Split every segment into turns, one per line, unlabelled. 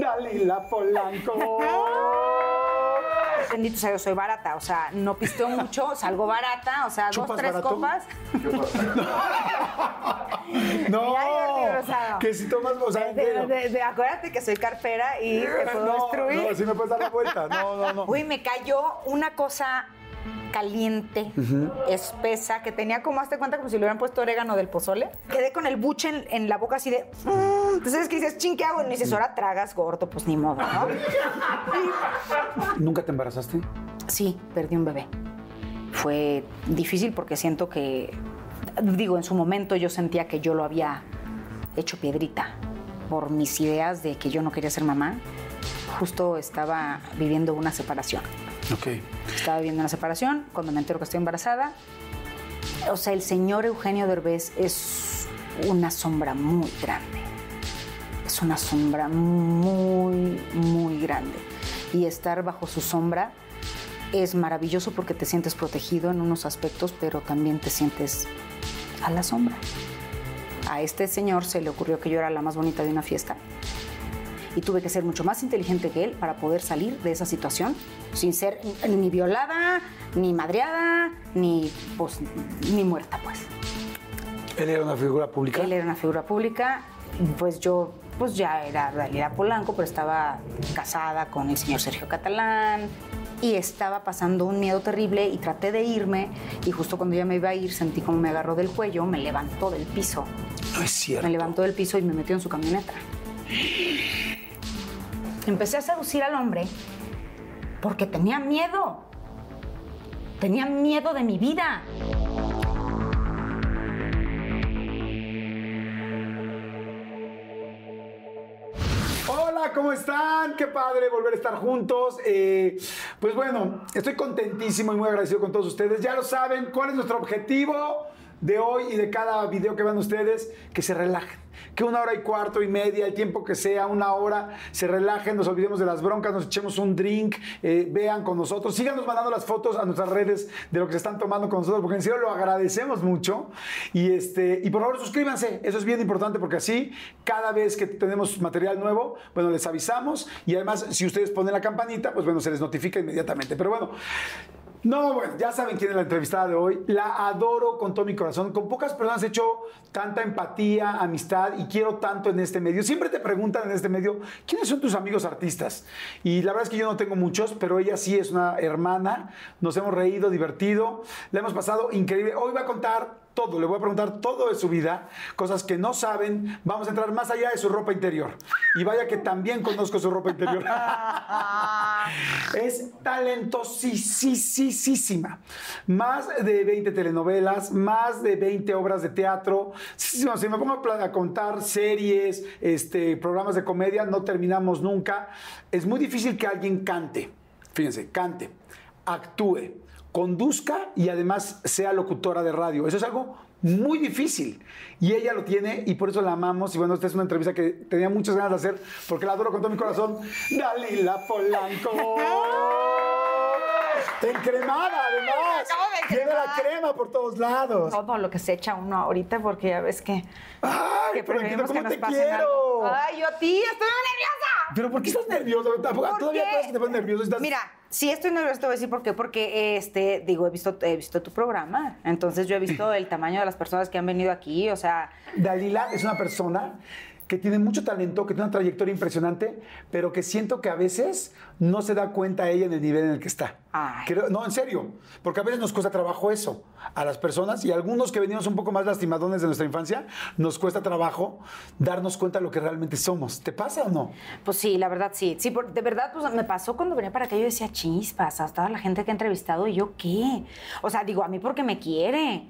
Dalila Polanco.
Bendito sea, yo soy barata, o sea, no pisteo mucho, salgo barata, o sea, dos,
¿Chupas
tres
barato?
copas.
No, que si tomas, o sea,
De- de- de- acuérdate que soy cartera y te puedo
no,
destruir.
no, si me puedes dar la vuelta. No, no, no.
Uy, me cayó una cosa caliente, espesa, que tenía como, hazte cuenta, como si le hubieran puesto orégano del pozole. Quedé con el buche en, en la boca así de... "Mm". Entonces, ¿qué dices? Chin, ¿qué hago? Y me dices, ahora tragas gordo, pues ni modo, ¿no?
¿Nunca te embarazaste?
Sí, perdí un bebé. Fue difícil porque siento que, digo, en su momento yo sentía que yo lo había hecho piedrita por mis ideas de que yo no quería ser mamá. Justo estaba viviendo una separación.
Ok.
Estaba viviendo una separación cuando me entero que estoy embarazada. O sea, el señor Eugenio Derbez es una sombra muy grande. Es una sombra muy, muy grande. Y estar bajo su sombra es maravilloso porque te sientes protegido en unos aspectos, pero también te sientes a la sombra. A este señor se le ocurrió que yo era la más bonita de una fiesta y tuve que ser mucho más inteligente que él para poder salir de esa situación sin ser ni violada, ni madreada, ni, pues, ni muerta, pues.
¿Él era una figura pública?
Él era una figura pública, pues yo pues ya era Dalila Polanco, pero estaba casada con el señor Sergio Catalán y estaba pasando un miedo terrible y traté de irme y justo cuando ya me iba a ir sentí como me agarró del cuello, me levantó del piso,
No es cierto.
me levantó del piso y me metió en su camioneta. Empecé a seducir al hombre porque tenía miedo. Tenía miedo de mi vida.
Hola, ¿cómo están? Qué padre volver a estar juntos. Eh, pues bueno, estoy contentísimo y muy agradecido con todos ustedes. Ya lo saben, ¿cuál es nuestro objetivo de hoy y de cada video que vean ustedes? Que se relajen. Que una hora y cuarto y media, el tiempo que sea, una hora, se relajen, nos olvidemos de las broncas, nos echemos un drink, eh, vean con nosotros, síganos mandando las fotos a nuestras redes de lo que se están tomando con nosotros, porque en serio lo agradecemos mucho. Y, este, y por favor suscríbanse, eso es bien importante porque así cada vez que tenemos material nuevo, bueno, les avisamos y además si ustedes ponen la campanita, pues bueno, se les notifica inmediatamente. Pero bueno, no, bueno, ya saben quién es la entrevistada de hoy. La adoro con todo mi corazón. Con pocas personas he hecho tanta empatía, amistad y quiero tanto en este medio. Siempre te preguntan en este medio, ¿quiénes son tus amigos artistas? Y la verdad es que yo no tengo muchos, pero ella sí es una hermana. Nos hemos reído, divertido. La hemos pasado increíble. Hoy va a contar todo, le voy a preguntar todo de su vida, cosas que no saben. Vamos a entrar más allá de su ropa interior. Y vaya que también conozco su ropa interior. es talentosísima. Más de 20 telenovelas, más de 20 obras de teatro. Si, si- me pongo a contar series, este, programas de comedia, no terminamos nunca. Es muy difícil que alguien cante. Fíjense, cante, actúe, conduzca y además sea locutora de radio. Eso es algo muy difícil. Y ella lo tiene y por eso la amamos. Y bueno, esta es una entrevista que tenía muchas ganas de hacer porque la adoro con todo mi corazón. Dalila Polanco. Encremada, además.
acabo de
Tiene la crema por todos lados.
Todo lo que se echa uno ahorita porque ya ves que,
Ay,
que
pero
preferimos
¿cómo
que nos
te
pasen
quiero?
algo. Ay, yo a ti, estoy muy nerviosa.
Pero ¿por qué estás
¿Por
Todavía puedes que te pones nervioso. Estás...
Mira, si estoy nerviosa, te voy a decir por qué. Porque, este, digo, he visto, he visto tu programa. Entonces, yo he visto el tamaño de las personas que han venido aquí. O sea,
Dalila es una persona que tiene mucho talento, que tiene una trayectoria impresionante, pero que siento que a veces no se da cuenta ella en el nivel en el que está. Creo- no, en serio, porque a veces nos cuesta trabajo eso a las personas y a algunos que venimos un poco más lastimadones de nuestra infancia, nos cuesta trabajo darnos cuenta de lo que realmente somos. ¿Te pasa o no?
Pues sí, la verdad sí. Sí, por- de verdad, pues me pasó cuando venía para acá, yo decía, chispas, a toda la gente que he entrevistado, ¿y yo qué? O sea, digo, a mí porque me quiere,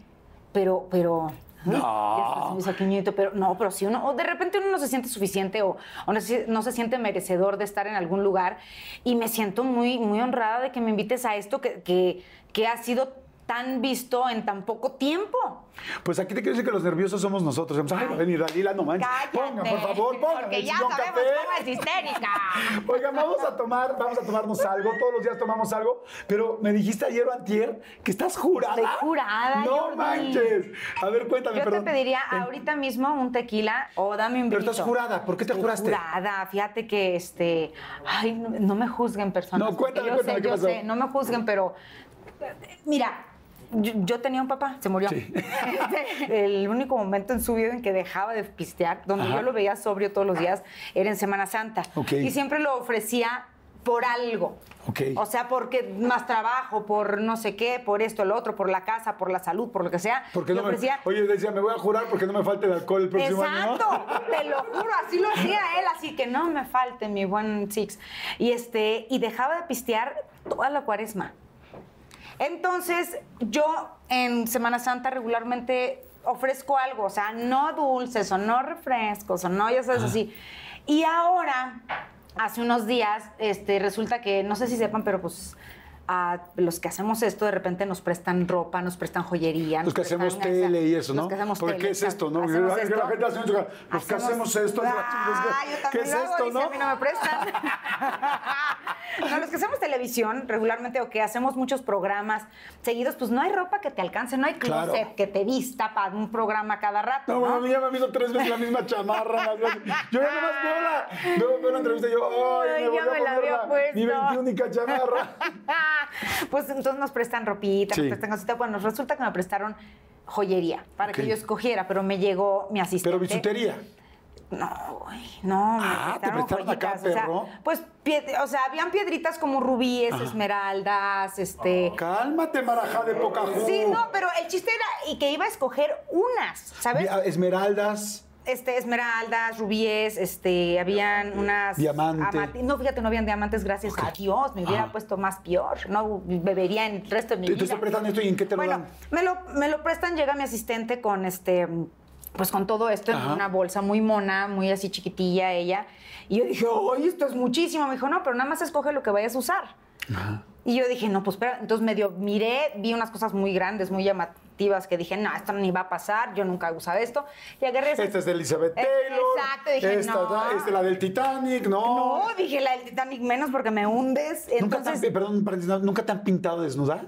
pero, pero...
No.
ya se me hizo pero no, pero si uno, o de repente uno no se siente suficiente o, o no, se, no se siente merecedor de estar en algún lugar y me siento muy, muy honrada de que me invites a esto que, que, que ha sido tan visto en tan poco tiempo.
Pues aquí te quiero decir que los nerviosos somos nosotros. Ay, va a venir Dalila, no manches.
Cállate.
Ponga, por favor, ponga.
Porque ya sabemos
café.
cómo es histérica.
Oigan, vamos a tomar, vamos a tomarnos algo. Todos los días tomamos algo. Pero me dijiste ayer o antier que estás jurada.
Estoy jurada,
No
Jordi.
manches. A ver, cuéntame,
Yo
perdón.
te pediría ahorita mismo un tequila o dame un
Pero
vinito.
estás jurada. ¿Por qué te
Estoy
juraste?
Jurada, fíjate que este, ay, no, no me juzguen personas.
No, cuéntame,
yo
cuéntame,
sé,
¿qué
yo
pasó?
sé, no me juzguen, pero mira, yo, yo tenía un papá, se murió.
Sí.
El único momento en su vida en que dejaba de pistear, donde
Ajá.
yo lo veía sobrio todos los días, era en Semana Santa.
Ok.
Y siempre lo ofrecía por algo. O sea, porque más trabajo, por no sé qué, por esto, lo otro, por la casa, por la salud, por lo que sea.
Porque no me,
ofrecía
oye, decía, me voy a jurar porque no me falte el alcohol el próximo año.
Exacto, te lo juro, así lo hacía él, así que no me falte mi buen Six. Y este, y dejaba de pistear toda la cuaresma. Entonces, yo en Semana Santa regularmente ofrezco algo, o sea, no dulces o no refrescos o no, ya sabes, así. Y ahora, hace unos días, este, resulta que, no sé si sepan, pero pues a los que hacemos esto de repente nos prestan ropa, nos prestan joyería.
Los
nos
que hacemos tele y eso, ¿no?
Los que hacemos tele,
¿qué es esto, no? Que la
esto.
gente hace mucho los que hacemos esto, es la
Ah, yo
¿Qué es
hago,
esto,
dice,
no?
a mí no me prestan. no, los que hacemos televisión regularmente o que hacemos muchos programas seguidos, pues no hay ropa que te alcance, no hay
Claro.
closet que te vista para un programa cada rato,
No,
¿no?
bueno, a mí ya me han visto tres veces la misma chamarra. Yo ya nomás veo la, veo, veo la entrevista y yo, ay,
Ay,
me
ya
volví a
me la
poner la,
puesto.
mi 21 chamarra.
pues entonces nos prestan ropita,
Sí.
nos prestan cositas. Bueno, resulta que me prestaron joyería para que yo escogiera, pero me llegó mi asistente.
Pero bisutería.
No, güey, no, me
Ah, ¿te
prestaron
acá,
joyitas, o sea,
perro?
pues, o sea, habían piedritas como rubíes, esmeraldas, este...
Cálmate, marajá de poca
Sí, no, pero el chiste era y que iba a escoger unas, ¿sabes?
Esmeraldas.
Este, esmeraldas, rubíes, este, habían unas...
Diamante.
amati- No, fíjate, no habían diamantes, gracias a Dios. Me hubiera
Ajá.
puesto más peor. No bebería en el resto de mi vida.
te estoy prestando esto y en qué te lo
Bueno,
dan.
me lo, me lo prestan, llega mi asistente con este, pues con todo esto en una bolsa muy mona, muy así chiquitilla ella. Y yo dije, ¡ay, esto es muchísimo! Me dijo, no, pero nada más escoge lo que vayas a usar. Y yo dije, no, pues espera. Entonces medio miré, vi unas cosas muy grandes, muy llamativas, que dije, no, esto ni va a pasar, yo nunca he usado esto. Y agarré esa-
Esta es de Elizabeth
Eh,
Taylor.
exacto, dije,
esta,
no.
esta es la del Titanic, no.
No, dije la del Titanic menos porque me hundes.
¿Nunca, te han,
Entonces,
perdón, ¿nunca te han pintado desnuda?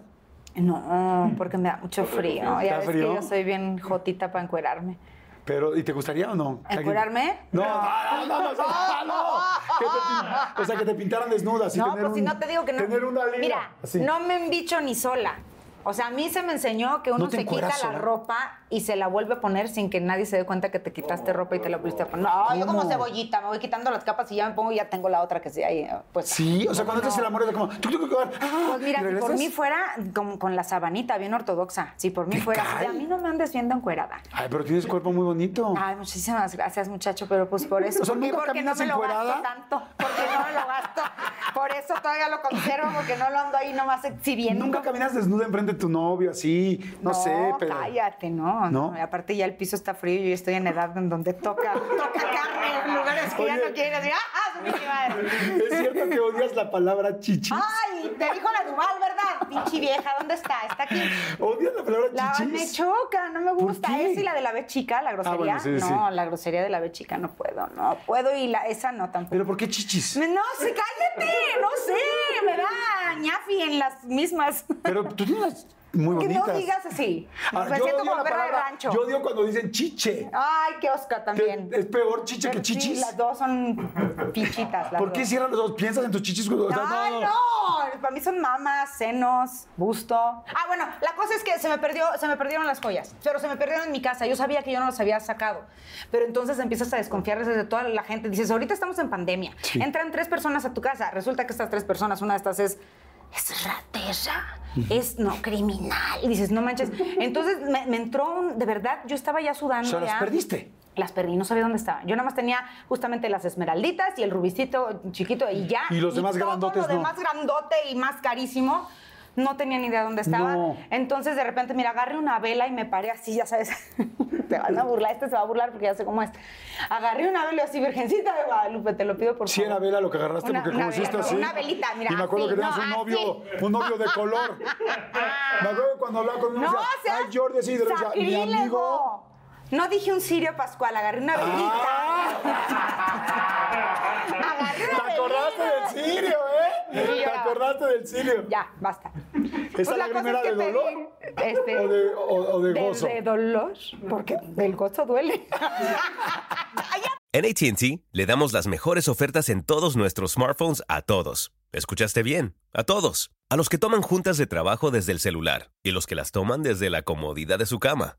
no, porque me da mucho frío.
¿Te
Ya ves
frío?
que yo soy bien jotita para encuerarme.
Pero, ¿y te gustaría o no?
¿Encuerarme?
No, no, no, no, no, no. Que te pin- o sea, que te pintaran desnuda.
No,
tener
pues si no te digo que no.
Tener una línea.
Mira,
así.
no me han dicho ni sola. O sea, a mí se me enseñó que uno
¿No
se quita la
sola?
ropa y se la vuelve a poner sin que nadie se dé cuenta que te quitaste ropa y te la volviste a poner. No, yo como cebollita, me voy quitando las capas y ya me pongo y ya tengo la otra que sí ahí. Pues,
Sí, o sea, cuando te haces el amor es como...
Pues mira,
¿y
si por mí fuera como con la sabanita, bien ortodoxa. Si por mí
¿Te
fuera, a mí no me andes viendo encuerada.
Ay, pero tienes cuerpo muy bonito.
Ay, muchísimas gracias, muchacho, pero pues por eso.
O sea,
¿Por qué?
¿nunca
porque no me lo
encuerada?
gasto tanto. Porque no me lo gasto. Por eso todavía lo conservo, porque no lo ando ahí nomás exhibiendo.
Nunca caminas desnuda enfrente de tu novio, así, no, sé, pero...
cállate, no,
¿No?
aparte ya el piso está frío y yo estoy en edad en donde toca, toca carne en lugares que ya no quieren decir, ¡ah, pinche madre!
¿Es cierto que odias la palabra chichis?
¡Ay! Te dijo la Duval, ¿verdad? Pinche vieja, ¿dónde está? Está aquí.
¿Odias la palabra
La,
chichis?
me choca, no me
¿Por
gusta. Esa y la de la B chica, la grosería.
bueno, sí, sí.
no, la grosería de la B chica no puedo, no puedo y la, esa no tampoco.
¿Pero por qué chichis?
No sé, cállate, no sé, me da ñafi en las mismas.
Pero tú tienes muy
Que
bonitas.
no digas así.
Ah,
Me
yo
siento
odio
como perra de rancho.
Yo odio cuando dicen chiche.
Ay, qué Oscar también.
¿Es peor chiche que
sí,
chichis?
las dos son pichitas. las
¿Por qué
dos.
cierran los dos? ¿Piensas en tus chichis? cuando- o sea,
Ay, no. Para mí son mamas, senos, busto. Ah, bueno, la cosa es que se me perdió, se me perdieron las joyas, pero se me perdieron en mi casa. Yo sabía que yo no las había sacado. Pero entonces empiezas a desconfiar desde toda la gente. Dices, ahorita estamos en pandemia.
Sí.
Entran tres personas a tu casa. Resulta que estas tres personas, una de estas es es ratera, es no criminal. Y dices, no manches. Entonces me, me entró un, de verdad, yo estaba ya
O
sudando.
sea, las
ya.
perdiste.
Las perdí, no sabía dónde estaban. Yo nada más tenía justamente las esmeralditas y el rubicito chiquito y ya.
Y los demás
todo
grandotes
lo
no.
demás grandote y más carísimo. No tenía ni idea dónde estaba.
No.
Entonces, de repente, mira, agarré una vela y me paré así, ya sabes. te van a burlar, este se va a burlar porque ya sé cómo es. Agarré una vela así, Virgencita de Guadalupe, te lo pido por favor.
era vela lo que agarraste
Una-
porque
una
conociste
vela,
así.
Una velita, mira.
Y me acuerdo
así,
que tenías
no,
un
así.
novio, un novio de color. Me acuerdo cuando hablaba con uno
No,
decía,
seas
ay Jordi, así, y de mi amigo.
No dije un sirio pascual, agarré una velita. agarré una
¿Te acordaste
velita.
del sirio, eh? ¿Te
ya.
acordaste del sirio?
Ya, basta.
¿Esa
Pues la es
de
que pedí,
dolor?
este,
¿O de, o- o de
de-
gozo?
De, dolor, porque del gozo duele.
En ATT le damos las mejores ofertas en todos nuestros smartphones a todos. ¿Escuchaste bien? A todos. A los que toman juntas de trabajo desde el celular y los que las toman desde la comodidad de su cama.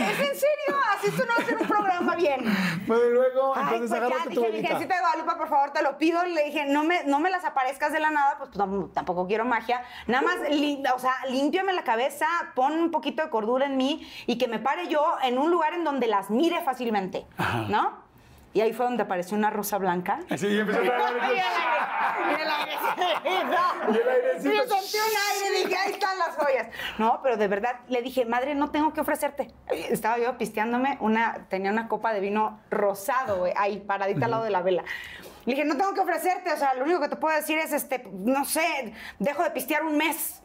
Es en serio, así tú no hacer un programa bien.
Bueno, y luego,
Ay,
entonces
pues ya
tu
dije. Virgencita de Guadalupe, por favor, te lo pido. Le dije, no me, no me las aparezcas de la nada, pues tam- tampoco quiero magia. Nada más, li- o sea, límpiame la cabeza, pon un poquito de cordura en mí y que me pare yo en un lugar en donde las mire fácilmente, ¿no? Y ahí fue donde apareció una rosa blanca.
Así y empezó a
Y el aire, y el airecito.
Y el airecito.
Y yo sentí un aire y dije, ahí están las joyas. No, pero de verdad le dije, madre, no tengo que ofrecerte. Estaba yo pisteándome una, tenía una copa de vino rosado, güey, ahí paradita al lado de la vela. Le dije, no tengo que ofrecerte, o sea, lo único que te puedo decir es, este, no sé, dejo de pistear un mes.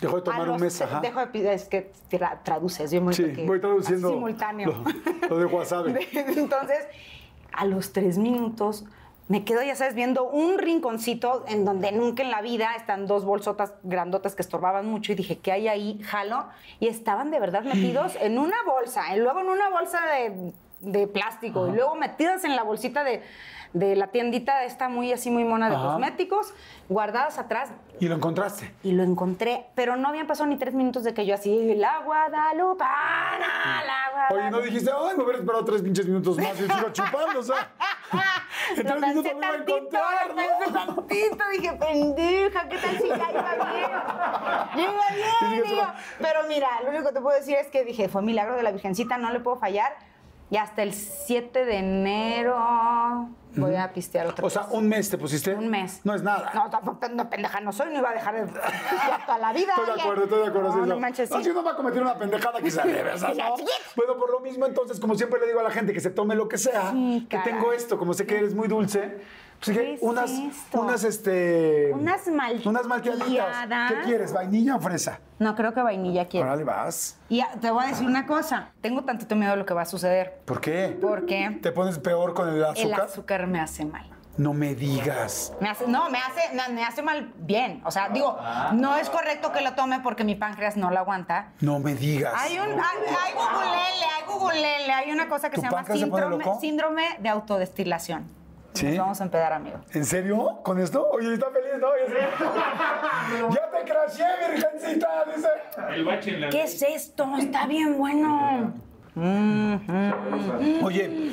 Dejó de tomar un mes, ajá.
Dejo de pi- es que tra- traduces, yo muy
Sí, voy traduciendo
simultáneo.
lo- lo de wasabi.
Entonces, a los tres minutos me quedo, ya sabes, viendo un rinconcito en donde nunca en la vida están dos bolsotas grandotas que estorbaban mucho y dije, ¿qué hay ahí? Jalo. Y estaban de verdad metidos en una bolsa, y luego en una bolsa de, de plástico y luego metidas en la bolsita de, de la tiendita esta muy así, muy mona de
Ajá.
cosméticos, guardadas atrás.
Y lo encontraste.
Y lo encontré, pero no habían pasado ni tres minutos de que yo así, la Guadalupana, la Guadalupana.
Oye, no dijiste, ay, me hubiera esperado tres pinches minutos más y sigo chupando, o sea. En tres minutos me iba a encontrar,
pensé tantito, dije, pendeja, ¿qué tal si ya iba bien? Ya iba
Y
bien, digo. Pero mira, lo único que te puedo decir es que dije, fue milagro de la Virgencita, no le puedo fallar. Y hasta el 7 de enero voy a pistear otra
O
vez.
sea, un mes te pusiste.
Un mes.
No es nada.
No, tampoco no, pendeja no soy, no iba a dejar de pistear toda la vida.
Estoy de acuerdo, estoy de acuerdo.
No, no
no.
manches,
No,
sí.
si uno va a cometer una pendejada, quizá o sea, ¿no? Bueno, por lo mismo, entonces, como siempre le digo a la gente que se tome lo que sea,
Sí,
que tengo esto, como sé que eres muy dulce, dije,
¿Qué es
unas,
esto?
unas, este...
Unas malteadas.
Unas malteaditas. ¿Qué quieres, vainilla o fresa?
No, creo que vainilla quiero.
Órale, vas.
Y te voy a decir una cosa. Tengo tantito miedo de lo que va a suceder.
¿Por qué?
Porque
¿Te pones peor con el
el
azúcar?
azúcar me hace mal.
No me digas.
Me hace, no, me hace, me, me hace mal bien. O sea, digo, no es correcto que lo tome porque mi páncreas no lo aguanta.
No me digas.
Hay un, hay, hay googlele, hay googlele, hay una cosa que
¿Tu
se llama
se
síndrome,
loco?
síndrome de autodestilación.
¿Sí?
Nos vamos a empedar, amigo.
¿En serio? ¿Con esto? Oye, está feliz, ¿no? Ya, ya te crasheé, virgencita, dice.
El bache en la
¿Qué es esto? Está bien bueno.
Oye,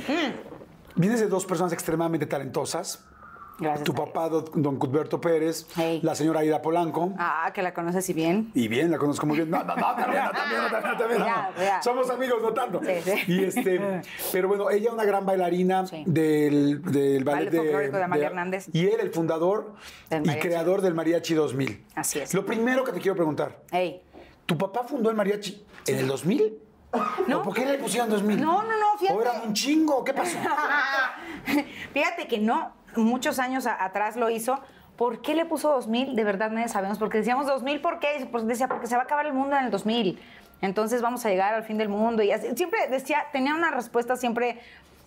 vienes de dos personas extremadamente talentosas.
Gracias.
Tu papá, don Cuthberto Pérez,
Hey.
la señora Aida Polanco.
Ah, que la conoces y bien.
Y bien, la conozco muy bien. No, no, no, también, no, también, no, también, no, también, no.
Ya, ya.
Somos amigos, no tanto.
Sí, sí.
Y este, pero bueno, ella una gran bailarina
Sí.
del, del ballet,
Ballet folclórico de Amalia Hernández.
Y él, el fundador y creador del Mariachi 2000.
Así es.
Lo primero que te quiero preguntar,
Ey.
¿tu papá fundó el mariachi en el 2000?
No.
¿O ¿Por qué le pusieron 2000?
No, no, no, fíjate.
¿O era un chingo? ¿Qué pasó?
Fíjate que no, muchos años a- atrás lo hizo. ¿Por qué le puso 2000? De verdad nadie sabemos. Porque decíamos 2000, ¿por qué? Pues decía, porque se va a acabar el mundo en el 2000. Entonces vamos a llegar al fin del mundo. Y así- siempre decía, tenía una respuesta siempre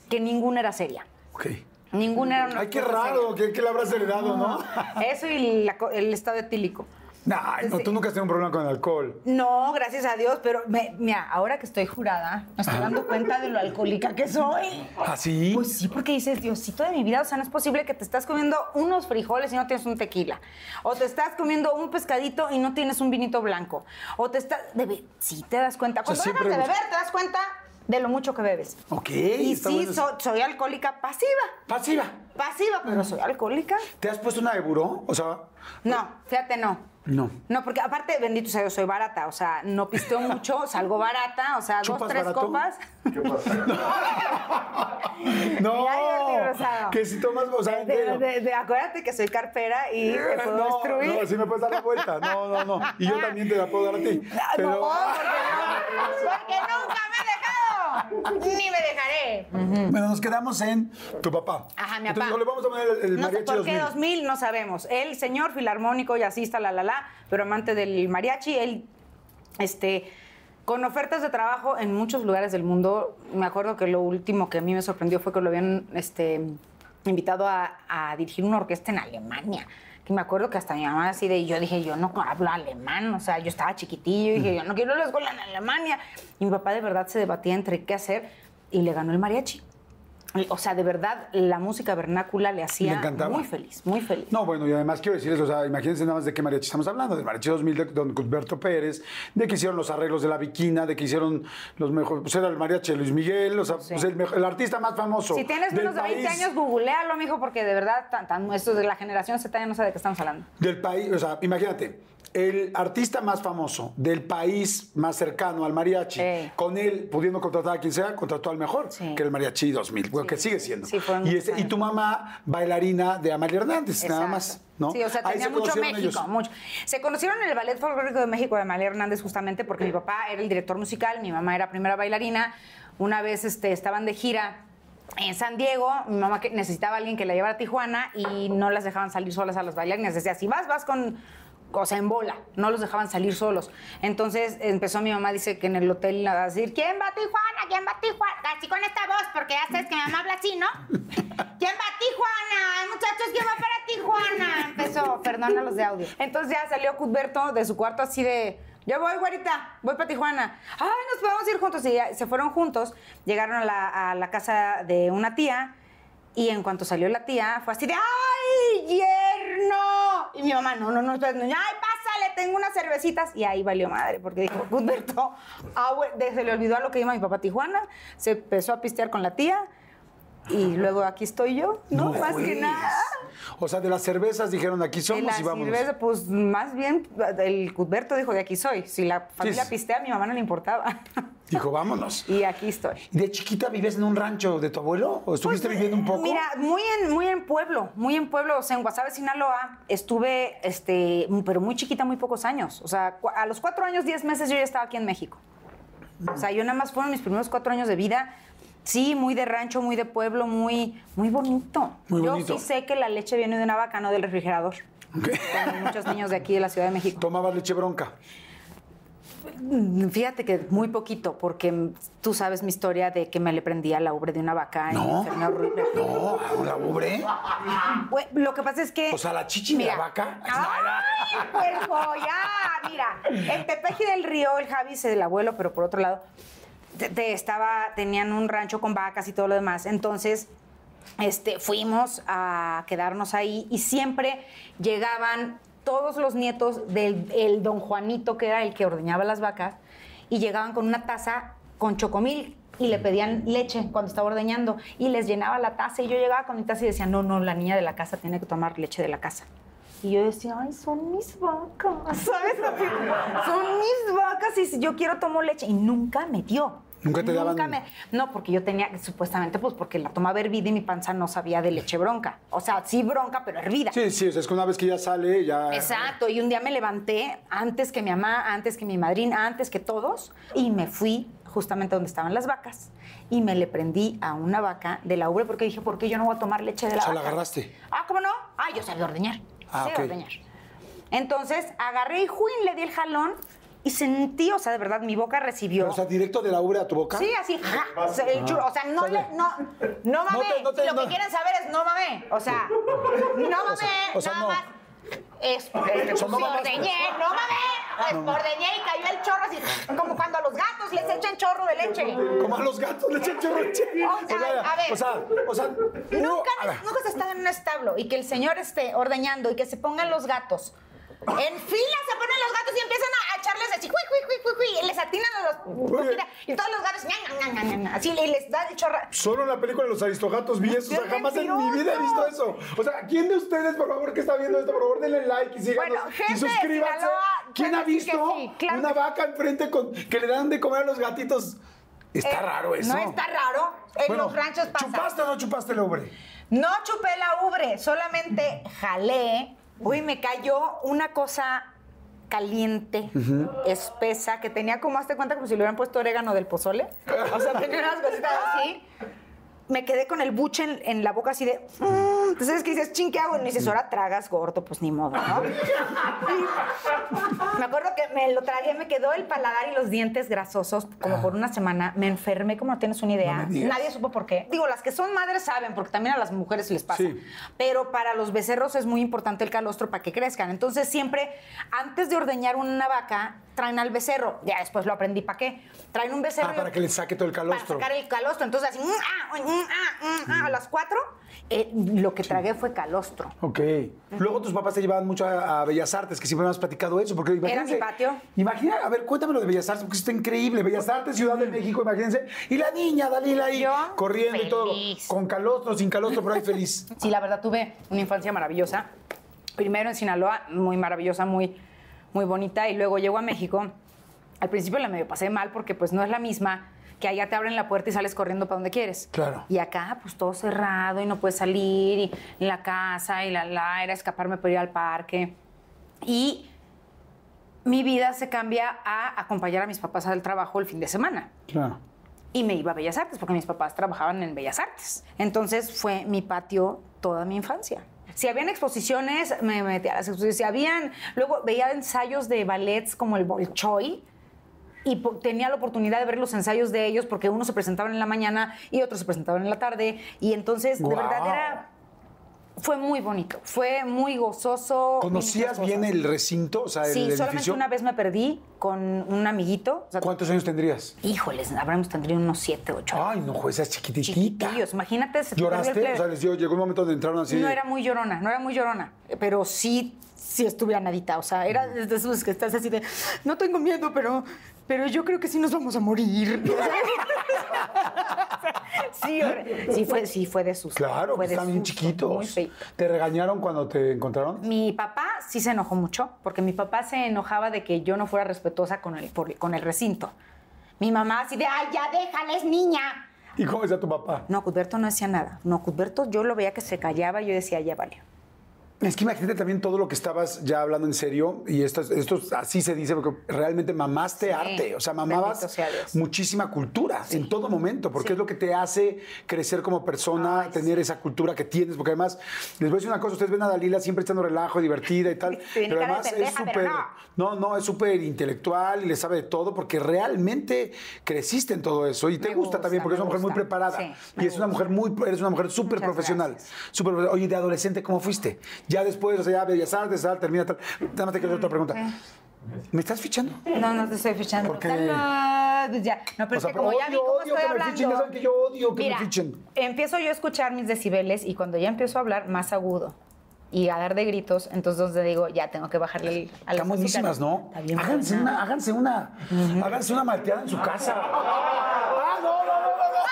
que ninguna era seria.
Ok.
Ninguna era una
Ay, qué raro, que, que le habrás heredado, ¿no?
Eso y la el estado etílico.
No, tú nunca has tenido un problema con el alcohol.
No, gracias a Dios, pero me- mira, ahora que estoy jurada, me estoy dando cuenta de lo alcohólica que soy.
¿Ah, sí?
Pues sí, porque dices, Diosito de mi vida, o sea, no es posible que te estás comiendo unos frijoles y no tienes un tequila. O te estás comiendo un pescadito y no tienes un vinito blanco. O te estás... Debe, sí, te das cuenta. Cuando
siempre
dejas de beber, te das cuenta de lo mucho que bebes.
Ok,
Y sí, so- soy alcohólica pasiva.
Pasiva.
Pasiva, pero soy alcohólica.
¿Te has puesto una de buró? O sea,
No, fíjate, no.
No.
No, porque aparte, bendito sea Dios, soy barata. O sea, no pisteo mucho, salgo barata. O sea, dos,
¿Chupas
tres
barato?
copas.
No,
Ya, Jordi Rosado.
que si tomas, o sea,
De-
serio.
de- de- acuérdate que soy carpera y te puedo
no,
destruir.
no, sí me puedes dar la vuelta. No, no, no. Y yo también te la puedo dar a ti.
Ah,
Pero,
No, porque, no, porque nunca me he dejado. Ni me dejaré.
bueno, nos quedamos en tu papá.
Ajá, mi
Entonces,
papá.
le vamos a poner el, el
No sé por qué
2000.
2000, no sabemos. Él, señor filarmónico, jazzista, la, la, la, pero amante del mariachi, él, este, con ofertas de trabajo en muchos lugares del mundo. Me acuerdo que lo último que a mí me sorprendió fue que lo habían, este, invitado a, a dirigir una orquesta en Alemania. Que me acuerdo que hasta mi mamá así de, yo dije, yo no hablo alemán, o sea, yo estaba chiquitillo y dije, yo no quiero la escuela en Alemania. Y mi papá de verdad se debatía entre qué hacer y le ganó el mariachi. O sea, de verdad, la música vernácula le hacía
Le
muy feliz, muy feliz.
No, bueno, y además quiero decirles, o sea, imagínense nada más de qué mariachi estamos hablando, del mariachi 2000 de don Cuthberto Pérez, de que hicieron los arreglos de la Viquina, de que hicieron los mejores, pues era el mariachi de Luis Miguel, o sea, pues el, artista más famoso
Si tienes
del
menos de 20
país,
años, googlealo, mijo, porque de verdad, tan, tan, esto de la generación Z ya no sabe de qué estamos hablando.
del país, o sea, imagínate, el artista más famoso del país más cercano al mariachi,
Sí.
con él pudiendo contratar a quien sea, contrató al mejor,
Sí.
que el mariachi 2000, bueno, que sigue siendo. Y, ese- y tu mamá, bailarina de Amalia Hernández, nada más, ¿no?
Sí, o sea, tenía
se
mucho México,
ellos.
mucho. Se conocieron en el Ballet Folclórico de México de Amalia Hernández justamente porque mi papá era el director musical, mi mamá era primera bailarina. Una vez este, estaban de gira en San Diego, mi mamá necesitaba a alguien que la llevara a Tijuana y no las dejaban salir solas a las bailarinas. Decía, si vas, vas con... O sea, en bola, no los dejaban salir solos. Entonces empezó mi mamá, dice que en el hotel a decir, ¿quién va a Tijuana? ¿Quién va a Tijuana? Así con esta voz, porque ya sabes que mi mamá habla así, ¿no? ¿Quién va a Tijuana? Muchachos, ¿quién va para Tijuana? Empezó, perdona los de audio. Entonces ya salió Cuthberto de su cuarto así de, yo voy, güerita, voy para Tijuana. Ay, nos podemos ir juntos. Y ya se fueron juntos, llegaron a la, a la casa de una tía y en cuanto salió la tía, fue así de, ¡ay, yerno! Y mi mamá, no, no, no, espérate, ¡ay, pásale, tengo unas cervecitas! Y ahí valió madre, porque dijo, Cuthberto, ah, se le olvidó a lo que iba mi papá a Tijuana, se empezó a pistear con la tía y luego aquí estoy yo, ¿no? Más que nada.
O sea, de las cervezas dijeron aquí
De
somos
la
y
cerveza, pues más bien el Cuthberto dijo de aquí soy. Si la familia
sí.
pistea, a mi mamá no le importaba.
Dijo, vámonos.
y aquí estoy.
¿De chiquita vives en un rancho de tu abuelo? ¿O estuviste viviendo un poco?
Pues, Mira, muy en, muy en pueblo, muy en pueblo, o sea, en Guasave, Sinaloa, estuve, este, pero muy chiquita, muy pocos años. O sea, a los cuatro años, diez meses yo ya estaba aquí en México. O sea, yo nada más fueron mis primeros cuatro años de vida. Sí, muy de rancho, muy de pueblo, muy, muy bonito.
Muy
yo sí sé que la leche viene de una vaca, no del refrigerador. Como muchos niños de aquí de la Ciudad de México.
Tomabas leche bronca.
Fíjate que muy poquito, porque tú sabes mi historia de que me le prendía la ubre de una vaca y
No.
enfermé horrible.
No, ¿a la ubre?
Lo que pasa es que.
O sea, la chichi de la vaca.
¡Ay, cuerpo! Ya, mira. En Tepeji del Río, el Javi es el abuelo, pero por otro lado, te estaba, tenían un rancho con vacas y todo lo demás. Entonces, este, fuimos a quedarnos ahí y siempre llegaban todos los nietos del el don Juanito, que era el que ordeñaba las vacas, y llegaban con una taza con chocomil y le pedían leche cuando estaba ordeñando y les llenaba la taza y yo llegaba con mi taza y decía, no, no, la niña de la casa tiene que tomar leche de la casa. Y yo decía, ay, son mis vacas, ¿sabes? Son mis vacas y si yo quiero tomo leche. Y nunca me dio.
¿Nunca te daban-
Nunca me- No, porque yo tenía, supuestamente, pues porque la tomaba hervida y mi panza no sabía de leche bronca. O sea, sí bronca, pero hervida.
Sí, sí, o sea, es que una vez que ya sale, ya.
Exacto, y un día me levanté antes que mi mamá, antes que mi madrina, antes que todos, y me fui justamente donde estaban las vacas y me le prendí a una vaca de la ubre porque dije, ¿por qué yo no voy a tomar leche de la
O sea,
vaca?
la agarraste.
Ah, ¿cómo no? Ah, yo sabía ordeñar.
Ah,
sé
ok.
ordeñar. Entonces agarré y juin, le di el jalón y sentí, o sea, de verdad, mi boca recibió.
O sea, directo de la ubre a tu boca.
Sí, así, ja, o sea, el churro, o sea, no,
Sale.
le- no, no mamé.
te- no te-
Si lo
no.
que quieren saber es no mamé. O sea, no mamé,
o sea,
nada
no.
más. Es,
mamaste.
ordeñé, no mamé. Pues, ordeñé y cayó el chorro así, como cuando a los gatos les echan chorro de leche.
Como a los gatos le echan chorro de leche.
O sea, a ver.
O sea, o sea.
Nunca, nunca has estado en un establo y que el señor esté ordeñando y que se pongan los gatos. En fila se ponen los gatos y empiezan a echarles así, cuy, cuy, cuy, cuy, y les atinan a los... Y todos los gatos, así y les da el chorro.
Solo en la película de los aristogatos vi eso. O sea,
¡Qué
jamás en mi vida he visto eso. O sea, ¿quién de ustedes, por favor, que está viendo esto, por favor, denle like y síganos
Bueno, gente
y
de
suscríbanse?
Sinaloa,
¿Quién ha visto
sí, claro
una
que-
vaca enfrente con que le dan de comer a los gatitos? Está
Eh,
raro eso.
No está raro. En
Bueno,
los ranchos pasa.
¿Chupaste o no chupaste el ubre?
No chupé la ubre, solamente jalé. Uy, me cayó una cosa caliente, espesa, que tenía como, hazte cuenta, como si le hubieran puesto orégano del pozole. O sea, tenía unas cositas así. Me quedé con el buche en, en la boca así de... Entonces, ¿qué dices? Ching, ¿qué hago? Y dices, ahora tragas gordo, pues ni modo, ¿no? Me acuerdo que me lo tragué, me quedó el paladar y los dientes grasosos como por una semana. Me enfermé, como no tienes una idea.
No.
Nadie supo por qué. Digo, las que son madres saben, porque también a las mujeres les pasa.
Sí.
Pero para los becerros es muy importante el calostro para que crezcan. Entonces, siempre, antes de ordeñar una vaca, traen al becerro. Ya después lo aprendí para qué. Traen un becerro.
Ah, para que le saque todo el calostro.
Para sacar el calostro. Entonces, así, mm, ah, mm, ah, mm, ah, a las cuatro, eh, lo que tragué fue calostro.
Ok. Luego tus papás te llevaban mucho a, a Bellas Artes, que siempre me has platicado eso. Porque imagínense,
mi patio.
Imagina, a ver, cuéntame lo de Bellas Artes, porque está increíble. Bellas Artes, Ciudad de México, imagínense. Y la niña, Dalila ahí,
Yo,
corriendo y todo. Con calostro, sin calostro, pero ahí feliz.
Sí, la verdad tuve una infancia maravillosa. Primero en Sinaloa, muy maravillosa, muy, muy bonita. Y luego llego a México. Al principio la medio pasé mal porque pues no es la misma que allá te abren la puerta y sales corriendo para donde quieres.
Claro.
Y acá pues todo cerrado y no puedes salir y la casa y la, la era escaparme por ir al parque. Y mi vida se cambia a acompañar a mis papás al trabajo el fin de semana
Claro.
y me iba a Bellas Artes porque mis papás trabajaban en Bellas Artes. Entonces fue mi patio toda mi infancia. Si habían exposiciones, me metía a las exposiciones. Si habían, luego veía ensayos de ballets como el Bolshoi y tenía la oportunidad de ver los ensayos de ellos porque unos se presentaban en la mañana y otros se presentaban en la tarde. Y entonces, de verdad, era... Fue muy bonito, fue muy gozoso.
¿Conocías bien el recinto? O sea, el
Sí, solamente una vez me perdí con un amiguito. O sea,
¿Cuántos años tendrías?
Híjoles, habremos tendría unos siete, ocho
Ay, no, jueza, es chiquititita.
chiquitillos. Imagínate. se
¿Lloraste? O sea, les dio, llegó un momento donde entraron así.
no era muy llorona, no era muy llorona, pero sí, sí estuve anadita. O sea, era de esos que estás así de, no tengo miedo, pero, pero yo creo que sí nos vamos a morir. sí, sí fue, sí fue de sus.
Claro,
fue de
están bien chiquitos. ¿Te regañaron cuando te encontraron?
Mi papá sí se enojó mucho, porque mi papá se enojaba de que yo no fuera respetuosa con el, por- con el recinto. Mi mamá así de, ay, ya déjala, es niña.
¿Y cómo decía tu papá?
No, Cudberto no decía nada. No, Cudberto yo lo veía que se callaba y yo decía, ya vale.
Es que imagínate también todo lo que estabas ya hablando en serio, y esto, es- esto es- así se dice, porque realmente mamaste
Sí.
arte, o sea, mamabas muchísima cultura en todo momento, porque
Sí.
es lo que te hace crecer como persona,
Ay,
tener esa cultura que tienes, porque además, les voy a decir una cosa, ustedes ven a Dalila siempre echando relajo, divertida y tal, pero además es
pendeja,
súper, no, no, es súper intelectual y le sabe de todo, porque realmente creciste en todo eso, y te gusta,
gusta,
también, porque es una mujer muy preparada, y es una mujer muy, eres una mujer súper profesional. Súper, oye, de adolescente, ¿cómo fuiste? Ya después, o sea, ya bellas artes, tal, termina tal. Nada más te quiero hacer otra pregunta. ¿Me estás fichando?
No, no te estoy fichando.
¿Por qué?
Salud, pues ya. No, pero
O sea,
es que como ya vi cómo estoy
me
hablando.
fichen, saben que yo odio que me
Mira,
fichen.
empiezo yo a escuchar mis decibeles y cuando ya empiezo a hablar más agudo y a dar de gritos, entonces donde digo, ya tengo que bajarle el- a las
Están buenísimas, ¿no?
Está bien
háganse
buena.
una, háganse una, háganse una malteada en su casa. ¡Ah, no, no, no, no!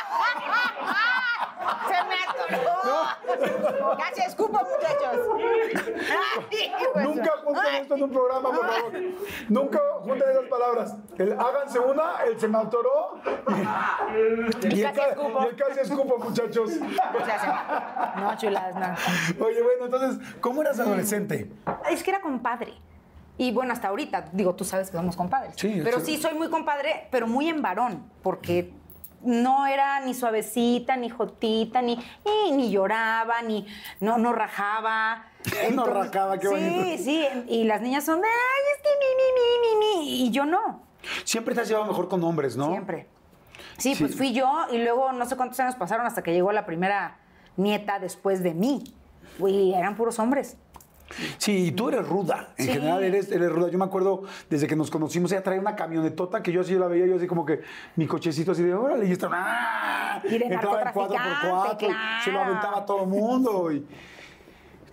¡Se me atoró! ¡Casi escupo, muchachos! Ay,
Nunca junten esto en un programa, por favor. Nunca junten esas palabras. El háganse una, el se me atoró y, y el,
casi
ca-
escupo.
y el casi escupo, muchachos.
No, chuladas, no.
Oye, bueno, entonces, ¿cómo eras adolescente?
Es que era compadre. Y bueno, hasta ahorita, digo, tú sabes que somos compadres.
Sí,
pero
sí,
soy muy compadre, pero muy en varón, porque no era ni suavecita, ni jotita, ni, ni, ni lloraba, ni no, no rajaba.
No rajaba, qué
sí,
bonito.
Sí, y las niñas son de, ay, es que mi, mi, mi, mi, mi. Y yo no,
Siempre te has llevado mejor con hombres, ¿no?
siempre. Sí,
Sí.
pues fui yo y luego no sé cuántos años pasaron hasta que llegó la primera nieta después de mí. Y eran puros hombres.
Sí, y tú eres ruda. En
Sí.
general eres, eres ruda. Yo me acuerdo desde que nos conocimos, ella traía una camionetota que yo así la veía, yo así como que mi cochecito así de órale, y estaba. ¡ah!
Y
Entraba en cuatro por
narcotraficante,
cuatro, y se lo aventaba a todo el mundo. Y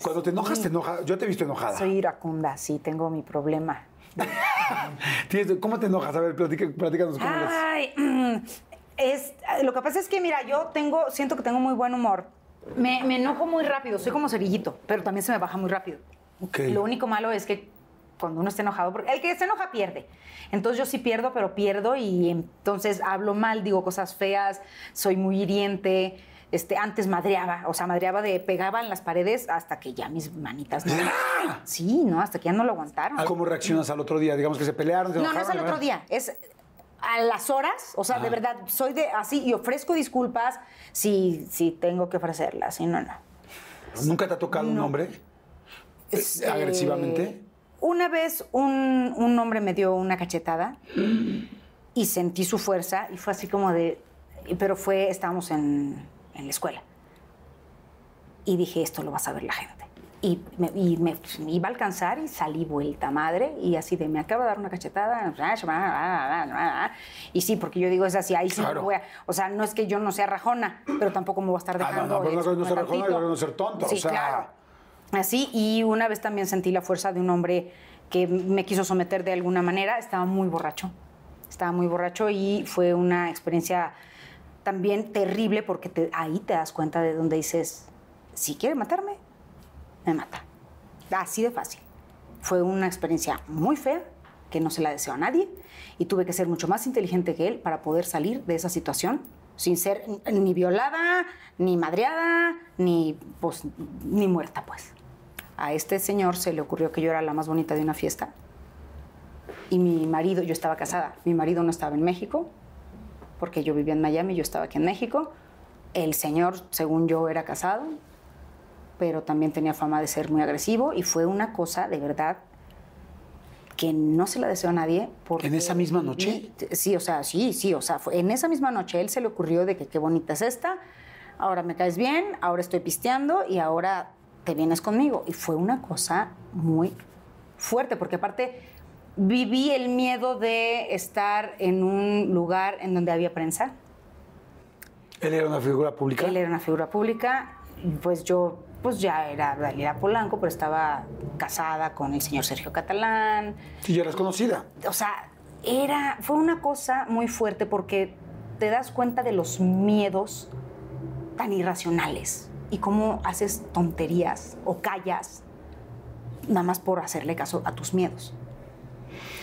cuando te enojas, te enojas. Yo te he visto enojada.
Soy iracunda, sí, tengo mi problema.
¿Cómo te enojas? A ver, platica- platícanos cómo.
Ay, es, lo que pasa es que, mira, yo tengo, siento que tengo muy buen humor. Me, me enojo muy rápido, soy como cerillito, pero también se me baja muy rápido. Lo único malo es que cuando uno está enojado, porque el que se enoja pierde. Entonces yo sí pierdo, pero pierdo y entonces hablo mal, digo cosas feas, soy muy hiriente. Este, antes madreaba, o sea, madreaba de pegaba en las paredes hasta que ya mis manitas no. Sí, no, hasta que ya no lo aguantaron.
¿Cómo reaccionas al otro día? Digamos que se pelearon, se
No, no es al otro día, es a las horas, o sea, de verdad, soy de así y ofrezco disculpas si, si tengo que ofrecerlas, si no, no.
¿Nunca te ha tocado un hombre? ¿Agresivamente?
Una vez un, un hombre me dio una cachetada y sentí su fuerza y fue así como de, pero fue, estábamos en, en la escuela. Y dije, esto lo va a saber la gente. Y me, y me- me iba a alcanzar y salí vuelta madre y así de, me acaba de dar una cachetada. Y sí, porque yo digo, es así, ahí sí no
Claro.
voy a, o sea, no es que yo no sea rajona, pero tampoco me voy a estar
Ah, no,
dejando.
no, pero una cosa es no ser rajona y no ser tonto, o sea.
claro. Así, y una vez también sentí la fuerza de un hombre que me quiso someter de alguna manera. Estaba muy borracho. Estaba muy borracho y fue una experiencia también terrible porque te- ahí te das cuenta de donde dices, si quiere matarme, me mata. Así de fácil. Fue una experiencia muy fea que no se la deseo a nadie y tuve que ser mucho más inteligente que él para poder salir de esa situación sin ser ni violada, ni madreada, ni, pues, ni muerta, pues. A este señor se le ocurrió que yo era la más bonita de una fiesta y mi marido, yo estaba casada, mi marido no estaba en México porque yo vivía en Miami, yo estaba aquí en México. El señor, según yo, era casado, pero también tenía fama de ser muy agresivo y fue una cosa de verdad que no se la deseo a nadie. Porque
¿En esa misma noche?
Sí, o sea, sí, sí, o sea, fue- en esa misma noche él se le ocurrió de que qué bonita es esta, ahora me caes bien, ahora estoy pisteando y ahora te vienes conmigo. Y fue una cosa muy fuerte, porque aparte viví el miedo de estar en un lugar en donde había prensa.
¿Él era una figura pública?
Él era una figura pública, pues yo pues ya era Dalila Polanco, pero estaba casada con el señor Sergio Catalán.
Sí, ya eras conocida.
O sea, era, fue una cosa muy fuerte porque te das cuenta de los miedos tan irracionales y cómo haces tonterías o callas nada más por hacerle caso a tus miedos.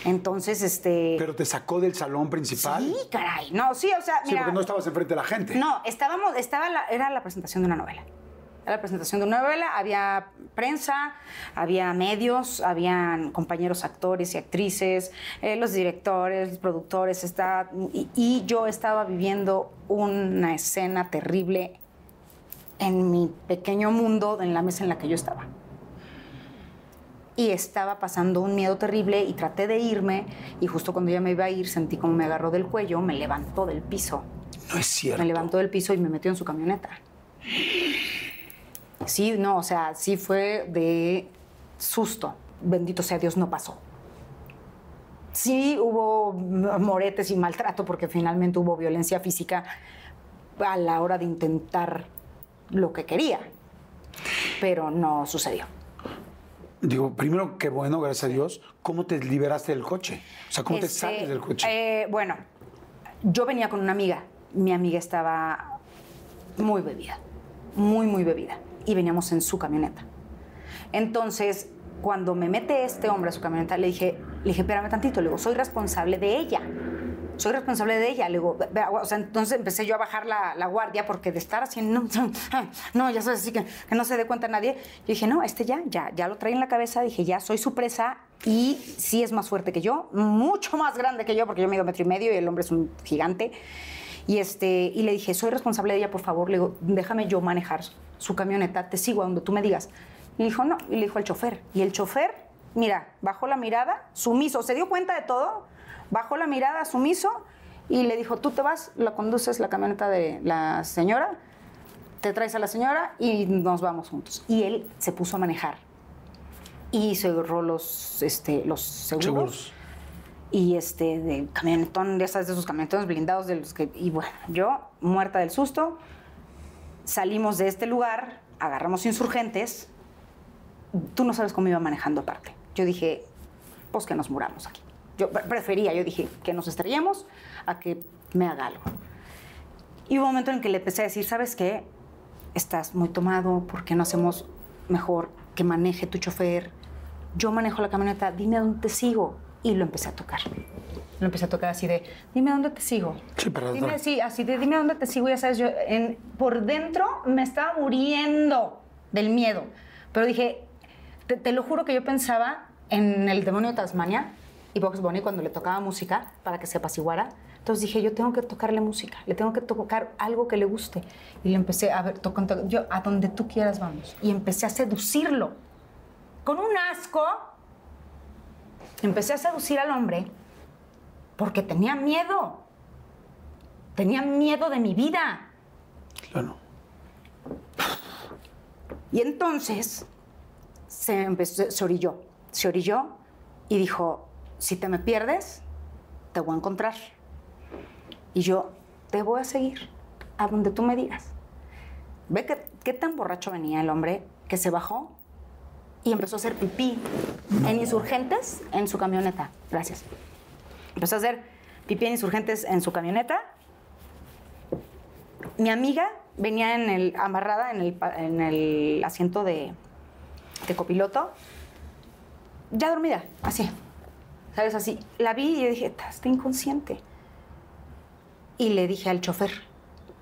Entonces, este...
Pero te sacó del salón principal.
sí, caray. No, sí, o sea,
Sí,
mira...
porque no estabas enfrente de la gente.
No, estábamos, estaba la- era la presentación de una novela. Era la presentación de una novela, había prensa, había medios, habían compañeros actores y actrices, eh, los directores, los productores, está, y, y yo estaba viviendo una escena terrible en mi pequeño mundo, en la mesa en la que yo estaba. Y estaba pasando un miedo terrible y traté de irme y justo cuando ya me iba a ir sentí como me agarró del cuello, me levantó del piso.
No es cierto.
Me levantó del piso y me metió en su camioneta. Sí, no, o sea, sí fue de susto. Bendito sea Dios, no pasó. Sí hubo moretes y maltrato porque finalmente hubo violencia física a la hora de intentar lo que quería, pero no sucedió.
Digo, primero, qué bueno, gracias a Dios. ¿Cómo te liberaste del coche? O sea, ¿cómo te
Este,
sales del coche?
eh, bueno, yo venía con una amiga. Mi amiga estaba muy bebida, muy, muy bebida. Y veníamos en su camioneta. Entonces, cuando me mete este hombre a su camioneta, le dije, le dije, espérame tantito. Le digo, soy responsable de ella. Soy responsable de ella. Le digo, "Ve- ve- o sea, entonces empecé yo a bajar la, la guardia porque de estar así, no, no, ya sabes, así que, que no se dé cuenta nadie. Yo dije, no, este ya, ya, ya lo trae en la cabeza. Dije, ya soy su presa y sí es más fuerte que yo, mucho más grande que yo, porque yo mido metro y medio y el hombre es un gigante. Y, este, y le dije, soy responsable de ella, por favor. Le digo, déjame yo manejar su camioneta, te sigo a donde tú me digas. Y le dijo, no. Y le dijo al chofer. Y el chofer, mira, bajó la mirada, sumiso, se dio cuenta de todo, bajó la mirada, sumiso, y le dijo, tú te vas, la conduces la camioneta de la señora, te traes a la señora y nos vamos juntos. Y él se puso a manejar. Y se agarró los, este, los seguros
Seguros.
y este de camionetón, ya sabes, de esos camionetones blindados de los que y bueno, yo muerta del susto, salimos de este lugar, agarramos insurgentes. Tú no sabes cómo iba manejando aparte. Yo dije, pues que nos muramos aquí. Yo pre- prefería, yo dije, que nos estrellemos a que me haga algo. Y hubo un momento en que le empecé a decir, ¿sabes qué? Estás muy tomado, ¿por qué no hacemos mejor que maneje tu chofer? Yo manejo la camioneta, dime dónde te sigo. Y lo empecé a tocar. Lo empecé a tocar así de, dime dónde te sigo.
Sí,
Dime, sí, así de, dime dónde te sigo. Ya sabes, yo en- por dentro me estaba muriendo del miedo. Pero dije, te, te lo juro que yo pensaba en el demonio de Tasmania y Box Bunny cuando le tocaba música para que se apaciguara. Entonces dije, yo tengo que tocarle música, le tengo que tocar algo que le guste. Y le empecé a ver, toco, toco, yo, a donde tú quieras vamos. Y empecé a seducirlo. Con un asco, empecé a seducir al hombre porque tenía miedo. Tenía miedo de mi vida.
Claro.
Y entonces se empezó, se orilló, se orilló y dijo, si te me pierdes, te voy a encontrar. Y yo te voy a seguir a donde tú me digas. Ve que, qué tan borracho venía el hombre que se bajó y empezó a hacer pipí en insurgentes en su camioneta. Gracias. Empezó a hacer pipí en insurgentes en su camioneta mi amiga venía en el, amarrada en el, asiento de, copiloto, ya dormida, así. ¿Sabes? Así. La vi y dije, "Ta, está inconsciente. Y le dije al chofer,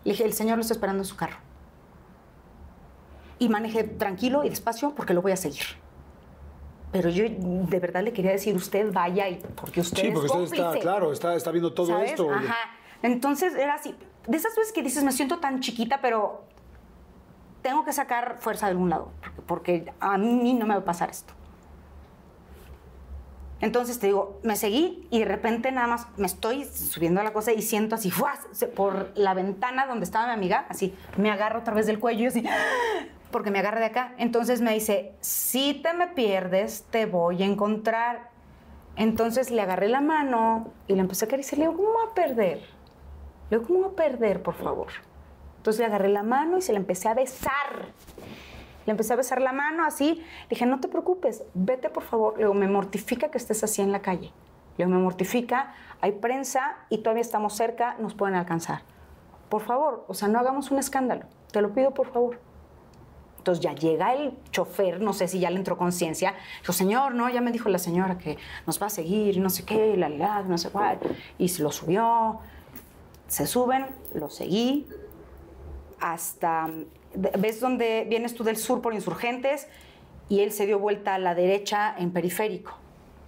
le dije, el señor lo está esperando en su carro. Y maneje tranquilo y despacio porque lo voy a seguir. Pero yo de verdad le quería decir, usted vaya y porque usted
Sí,
es
porque usted está,
cómplice".
claro, está, está viendo todo
¿Sabes?
esto.
Ajá. Entonces era así. De esas veces que dices, me siento tan chiquita, pero tengo que sacar fuerza de algún lado, porque, a mí no me va a pasar esto. Entonces te digo, me seguí y de repente nada más me estoy subiendo a la cosa y siento así, ¡fuas! Por la ventana donde estaba mi amiga, así, me agarro otra vez del cuello y así, porque me agarra de acá. Entonces me dice, si te me pierdes, te voy a encontrar. Entonces le agarré la mano y le empecé a acariciar. Le digo, ¿cómo va a perder? Le digo, ¿cómo va a perder, por favor? Entonces le agarré la mano y se la empecé a besar. Le empecé a besar la mano así. Le dije, no te preocupes, vete por favor. Le digo, me mortifica que estés así en la calle. Le digo, me mortifica, hay prensa y todavía estamos cerca, nos pueden alcanzar. Por favor, o sea, no hagamos un escándalo. Te lo pido, por favor. Entonces ya llega el chofer, no sé si ya le entró conciencia. Dijo, señor, no, ya me dijo la señora que nos va a seguir, no sé qué, la la, no sé cuál. Y se lo subió. Se suben, lo seguí hasta, ¿ves dónde vienes tú del sur por insurgentes? Y él se dio vuelta a la derecha en periférico.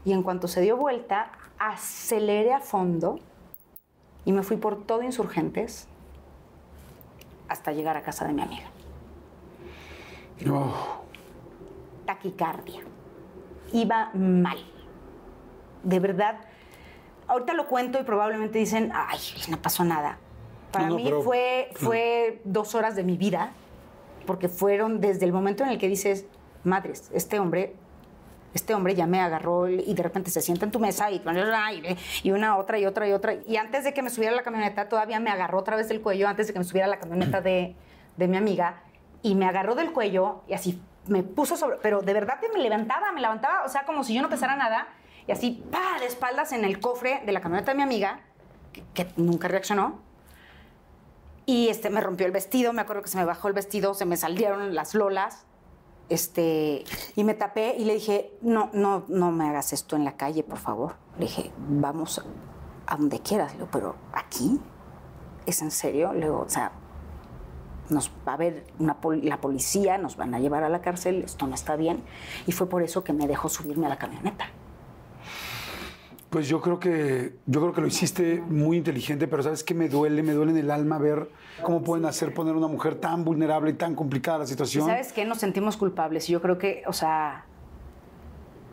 Y en cuanto se dio vuelta, aceleré a fondo y me fui por todo insurgentes hasta llegar a casa de mi amiga.
No.
Taquicardia. Iba mal. De verdad. Ahorita lo cuento y probablemente dicen, ay, no pasó nada. Para
no,
mí
pero-
fue, fue dos horas de mi vida, porque fueron desde el momento en el que dices, madres, este hombre, este hombre ya me agarró y de repente se sienta en tu mesa y, y una, otra y otra y otra. Y antes de que me subiera a la camioneta, todavía me agarró otra vez del cuello, antes de que me subiera a la camioneta de, de mi amiga, y me agarró del cuello y así me puso sobre, pero de verdad que me levantaba, me levantaba, o sea, como si yo no pesara nada, y así, pa, de espaldas en el cofre de la camioneta de mi amiga, que, nunca reaccionó. Y este, me rompió el vestido, me acuerdo que se me bajó el vestido, se me salieron las lolas. Este, y me tapé y le dije, no, no, no me hagas esto en la calle, por favor. Le dije, vamos a donde quieras, pero aquí, ¿es en serio? Le digo, o sea, nos va a ver una pol- la policía, nos van a llevar a la cárcel, esto no está bien. Y fue por eso que me dejó subirme a la camioneta.
Pues yo creo que yo creo que lo hiciste muy inteligente, pero sabes qué me duele, me duele en el alma ver cómo pueden hacer poner a una mujer tan vulnerable y tan complicada la
¿Y
situación.
sabes qué? Nos sentimos culpables. Y yo creo que, o sea,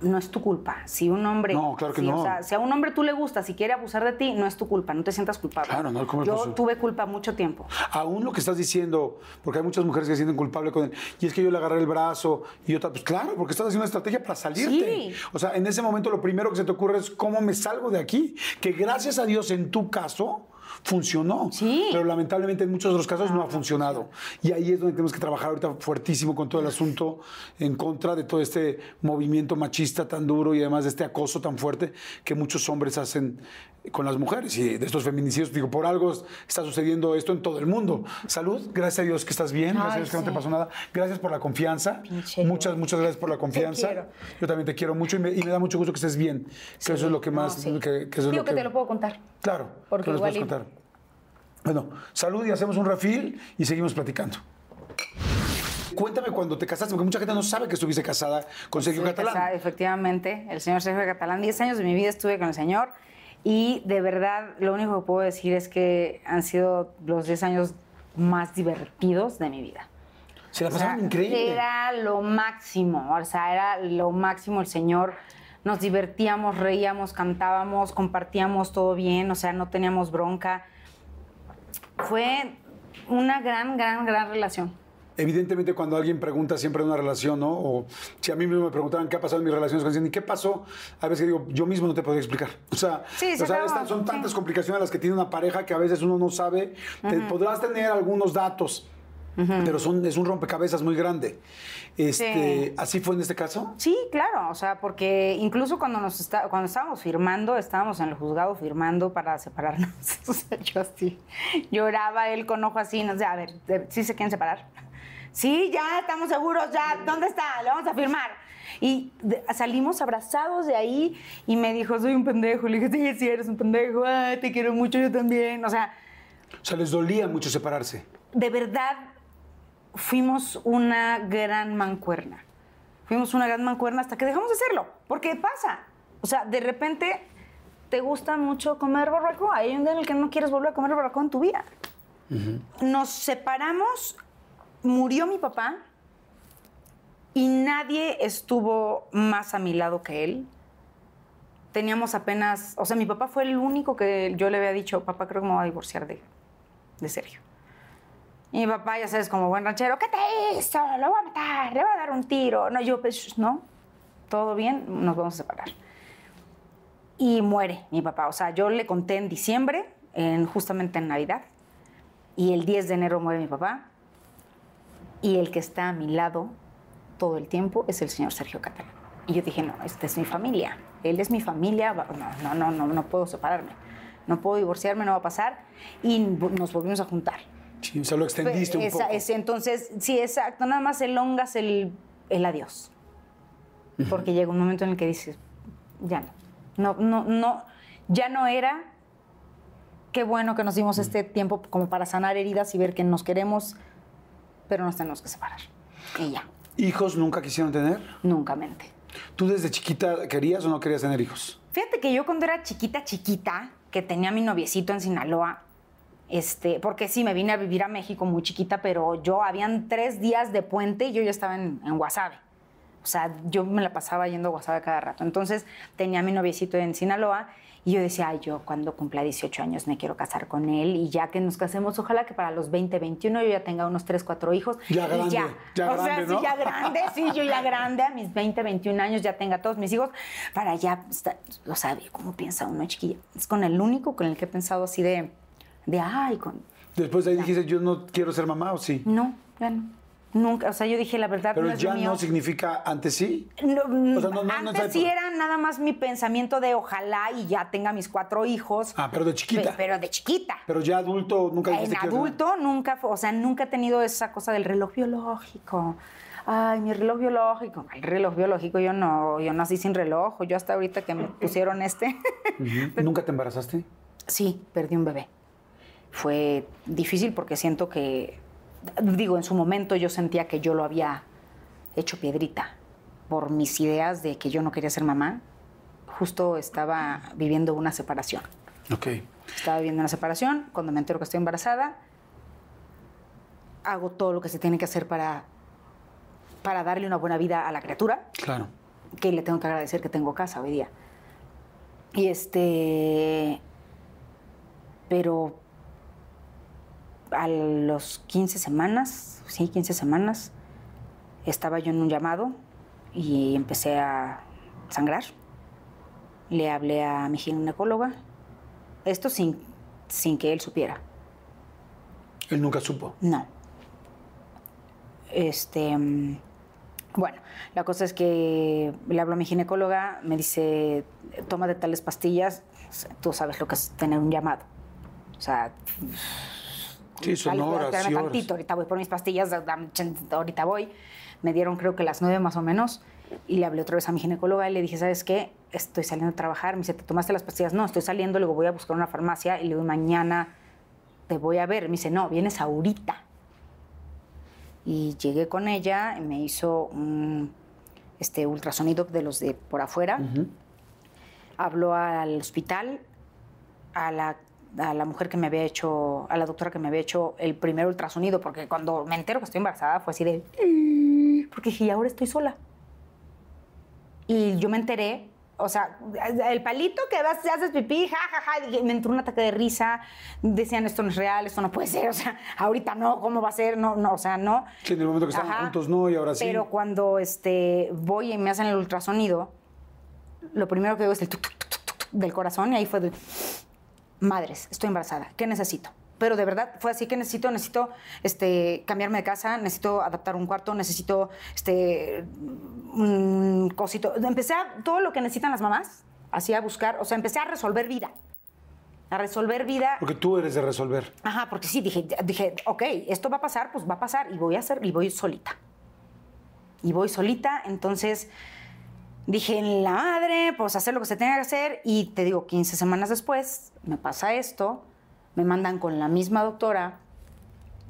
no es tu culpa. Si un hombre.
No, claro que
si,
no.
O sea, si a un hombre tú le gusta, si quiere abusar de ti, no es tu culpa. No te sientas culpable.
Claro, no, ¿cómo es
Yo tuve culpa mucho tiempo.
Aún lo que estás diciendo, porque hay muchas mujeres que se sienten culpables con él, y es que yo le agarré el brazo, y otra, pues claro, porque estás haciendo una estrategia para salirte.
Sí.
O sea, en ese momento lo primero que se te ocurre es cómo me salgo de aquí, que gracias a Dios en tu caso funcionó.
Sí.
Pero lamentablemente en muchos de los casos no, ha funcionado. Y ahí es donde tenemos que trabajar ahorita fuertísimo con todo el asunto en contra de todo este movimiento machista tan duro y además de este acoso tan fuerte que muchos hombres hacen con las mujeres y de estos feminicidios. Digo, por algo está sucediendo esto en todo el mundo. Salud, gracias a Dios que estás bien, gracias a
Ay,
Dios que no te
sí.
pasó nada. Gracias por la confianza.
Pinche
Muchas, muchas gracias por la confianza. Yo también te quiero mucho y me, y me da mucho gusto que estés bien. Que eso es lo que
No,
más...
sí.
que, que eso es
Digo
lo
que te lo puedo contar.
Claro,
Porque
que
igual
puedes contar. Bueno, salud y hacemos un refil y seguimos platicando. Cuéntame cuando te casaste, porque mucha gente no sabe que estuviste casada con Sergio
Estuve
Catalán.
casada, efectivamente, el señor Sergio Catalán. Diez años de mi vida estuve con el señor y de verdad lo único que puedo decir es que han sido los 10 años más divertidos de mi vida.
Se la
O sea,
increíble.
Era lo máximo, o sea, era lo máximo el señor. Nos divertíamos, reíamos, cantábamos, compartíamos todo bien, o sea, no teníamos bronca. Fue una gran, gran, gran relación.
Evidentemente, cuando alguien pregunta siempre de una relación, ¿no? O si a mí mismo me preguntaban qué ha pasado en mis relaciones con ¿y qué pasó? A veces digo, yo mismo no te podría explicar. O sea,
Sí, se
o sea, estas son
sí.
tantas complicaciones las que tiene una pareja que a veces uno no sabe. Te- podrás tener algunos datos, pero son, es un rompecabezas muy grande. Este,
Sí.
¿Así fue en este caso?
Sí, claro, o sea, porque incluso cuando nos está, cuando estábamos firmando, estábamos en el juzgado firmando para separarnos. O sea, yo así lloraba él con ojo así, no sé, a ver, ¿de- ¿sí se quieren separar? Sí, ya estamos seguros, ya, ¿dónde está? Le vamos a firmar. Y salimos abrazados de ahí y me dijo, soy un pendejo. Le dije, sí, sí, eres un pendejo, ay, te quiero mucho, yo también. O sea,
O sea, les dolía mucho separarse.
de verdad fuimos una gran mancuerna. Fuimos una gran mancuerna hasta que dejamos de hacerlo. Porque pasa. O sea, de repente te gusta mucho comer barbacoa. Hay un día en el que no quieres volver a comer barbacoa en tu vida. Nos separamos, murió mi papá y nadie estuvo más a mi lado que él. Teníamos apenas, o sea, mi papá fue el único que yo le había dicho, papá, creo que me voy a divorciar de, de Sergio. Y mi papá, ya sabes, como buen ranchero, ¿qué te hizo? Lo voy a matar, le voy a dar un tiro. No, yo, pues, no, todo bien, nos vamos a separar. Y muere mi papá. O sea, yo le conté en diciembre, en, justamente en Navidad, y el 10 de enero muere mi papá. Y el que está a mi lado todo el tiempo es el señor Sergio Catalán. Y yo dije, no, esta es mi familia. Él es mi familia. No, no, no, no, no puedo separarme. No puedo divorciarme, no va a pasar. Y nos volvimos a juntar.
Sí, o sea, lo extendiste un poco.
entonces, sí, exacto. Nada más elongas el, el adiós. Porque llega un momento en el que dices, ya no. No, no, no. Ya no era qué bueno que nos dimos este tiempo como para sanar heridas y ver que nos queremos, pero nos tenemos que separar. Y ya,
¿Hijos nunca quisieron tener?
nunca mente.
¿Tú desde chiquita querías o no querías tener hijos?
Fíjate que yo cuando era chiquita, chiquita, que tenía a mi noviecito en Sinaloa, este, porque sí, me vine a vivir a México muy chiquita, pero yo habían tres días de puente y yo ya estaba en, en Guasave. O sea, yo me la pasaba yendo a Guasave cada rato. Entonces tenía a mi noviecito en Sinaloa y yo decía, ay, yo cuando cumpla 18 años me quiero casar con él y ya que nos casemos, ojalá que para los 20, 21 yo ya tenga unos 3, 4 hijos.
Ya
y
grande,
ya.
ya
o sea, sí, ya grande, sí, yo ya grande, a mis 20, 21 años ya tenga todos mis hijos para ya, estar- o sea, ¿cómo piensa uno, chiquilla? Es con el único con el que he pensado así de, de ay, con...
Después de ahí dijiste, yo no quiero ser mamá o sí.
No, ya no. Nunca, o sea, yo dije, la verdad
Pero
no es
ya
mío.
no significa antes sí.
No,
O sea, no-
antes sí era nada más mi pensamiento de ojalá y ya tenga mis cuatro hijos.
Ah, pero de chiquita.
Pe- Pero de chiquita.
Pero ya adulto nunca
En
que
adulto nunca, o sea, nunca he tenido esa cosa del reloj biológico. Ay, mi reloj biológico. El reloj biológico, yo no, yo nací sin reloj. Yo hasta ahorita que me pusieron este.
¿Nunca te embarazaste?
Sí, perdí un bebé. Fue difícil porque siento que, digo, en su momento yo sentía que yo lo había hecho piedrita por mis ideas de que yo no quería ser mamá. Justo estaba viviendo una separación.
Ok.
Estaba viviendo una separación. Cuando me entero que estoy embarazada, hago todo lo que se tiene que hacer para, para darle una buena vida a la criatura
Claro.
que le tengo que agradecer que tengo casa hoy día. Y este. Pero a los 15 semanas, sí, 15 semanas, estaba yo en un llamado y empecé a sangrar. Le hablé a mi ginecóloga. Esto sin, sin que él supiera.
Él nunca supo.
No. Este. Bueno, la cosa es que le hablo a mi ginecóloga, me dice, toma de tales pastillas, tú sabes lo que es tener un llamado. O sea,
Sí, son horas
tantito, ahorita voy por mis pastillas, ahorita voy. Me dieron creo que las nueve más o menos y le hablé otra vez a mi ginecóloga y le dije, ¿sabes qué? Estoy saliendo a trabajar. Me dice, ¿te tomaste las pastillas? No, estoy saliendo, luego voy a buscar una farmacia y le digo, mañana te voy a ver. Me dice, no, vienes ahorita. Y llegué con ella y me hizo un este, ultrasonido de los de por afuera. Habló al hospital, a la, a la mujer que me había hecho, a la doctora que me había hecho el primer ultrasonido, porque cuando me entero que estoy embarazada fue así de... "Mm", Porque dije, y ahora estoy sola. Y yo me enteré, o sea, el palito que vas, haces pipí, ja, ja, ja, me entró un ataque de risa, decían, esto no es real, esto no puede ser, o sea, ahorita no, ¿cómo va a ser? No, no, o sea, no.
Sí, en el momento que estaban
Ajá.
juntos no, y ahora sí.
Pero cuando este, voy y me hacen el ultrasonido, lo primero que veo es el tuc, tuc, tuc del corazón y ahí fue de, madres, estoy embarazada, ¿qué necesito? Pero de verdad fue así que necesito, necesito este, cambiarme de casa, necesito adaptar un cuarto, necesito este, un cosito. Empecé a, todo lo que necesitan las mamás, así a buscar, o sea, empecé a resolver vida. A resolver vida.
Porque tú eres de resolver.
Ajá, porque sí, dije, dije, ok, esto va a pasar, pues va a pasar y voy a hacer, y voy solita. Y voy solita, entonces dije, en la madre, pues hacer lo que se tenga que hacer. Y te digo, 15 semanas después, me pasa esto, me mandan con la misma doctora,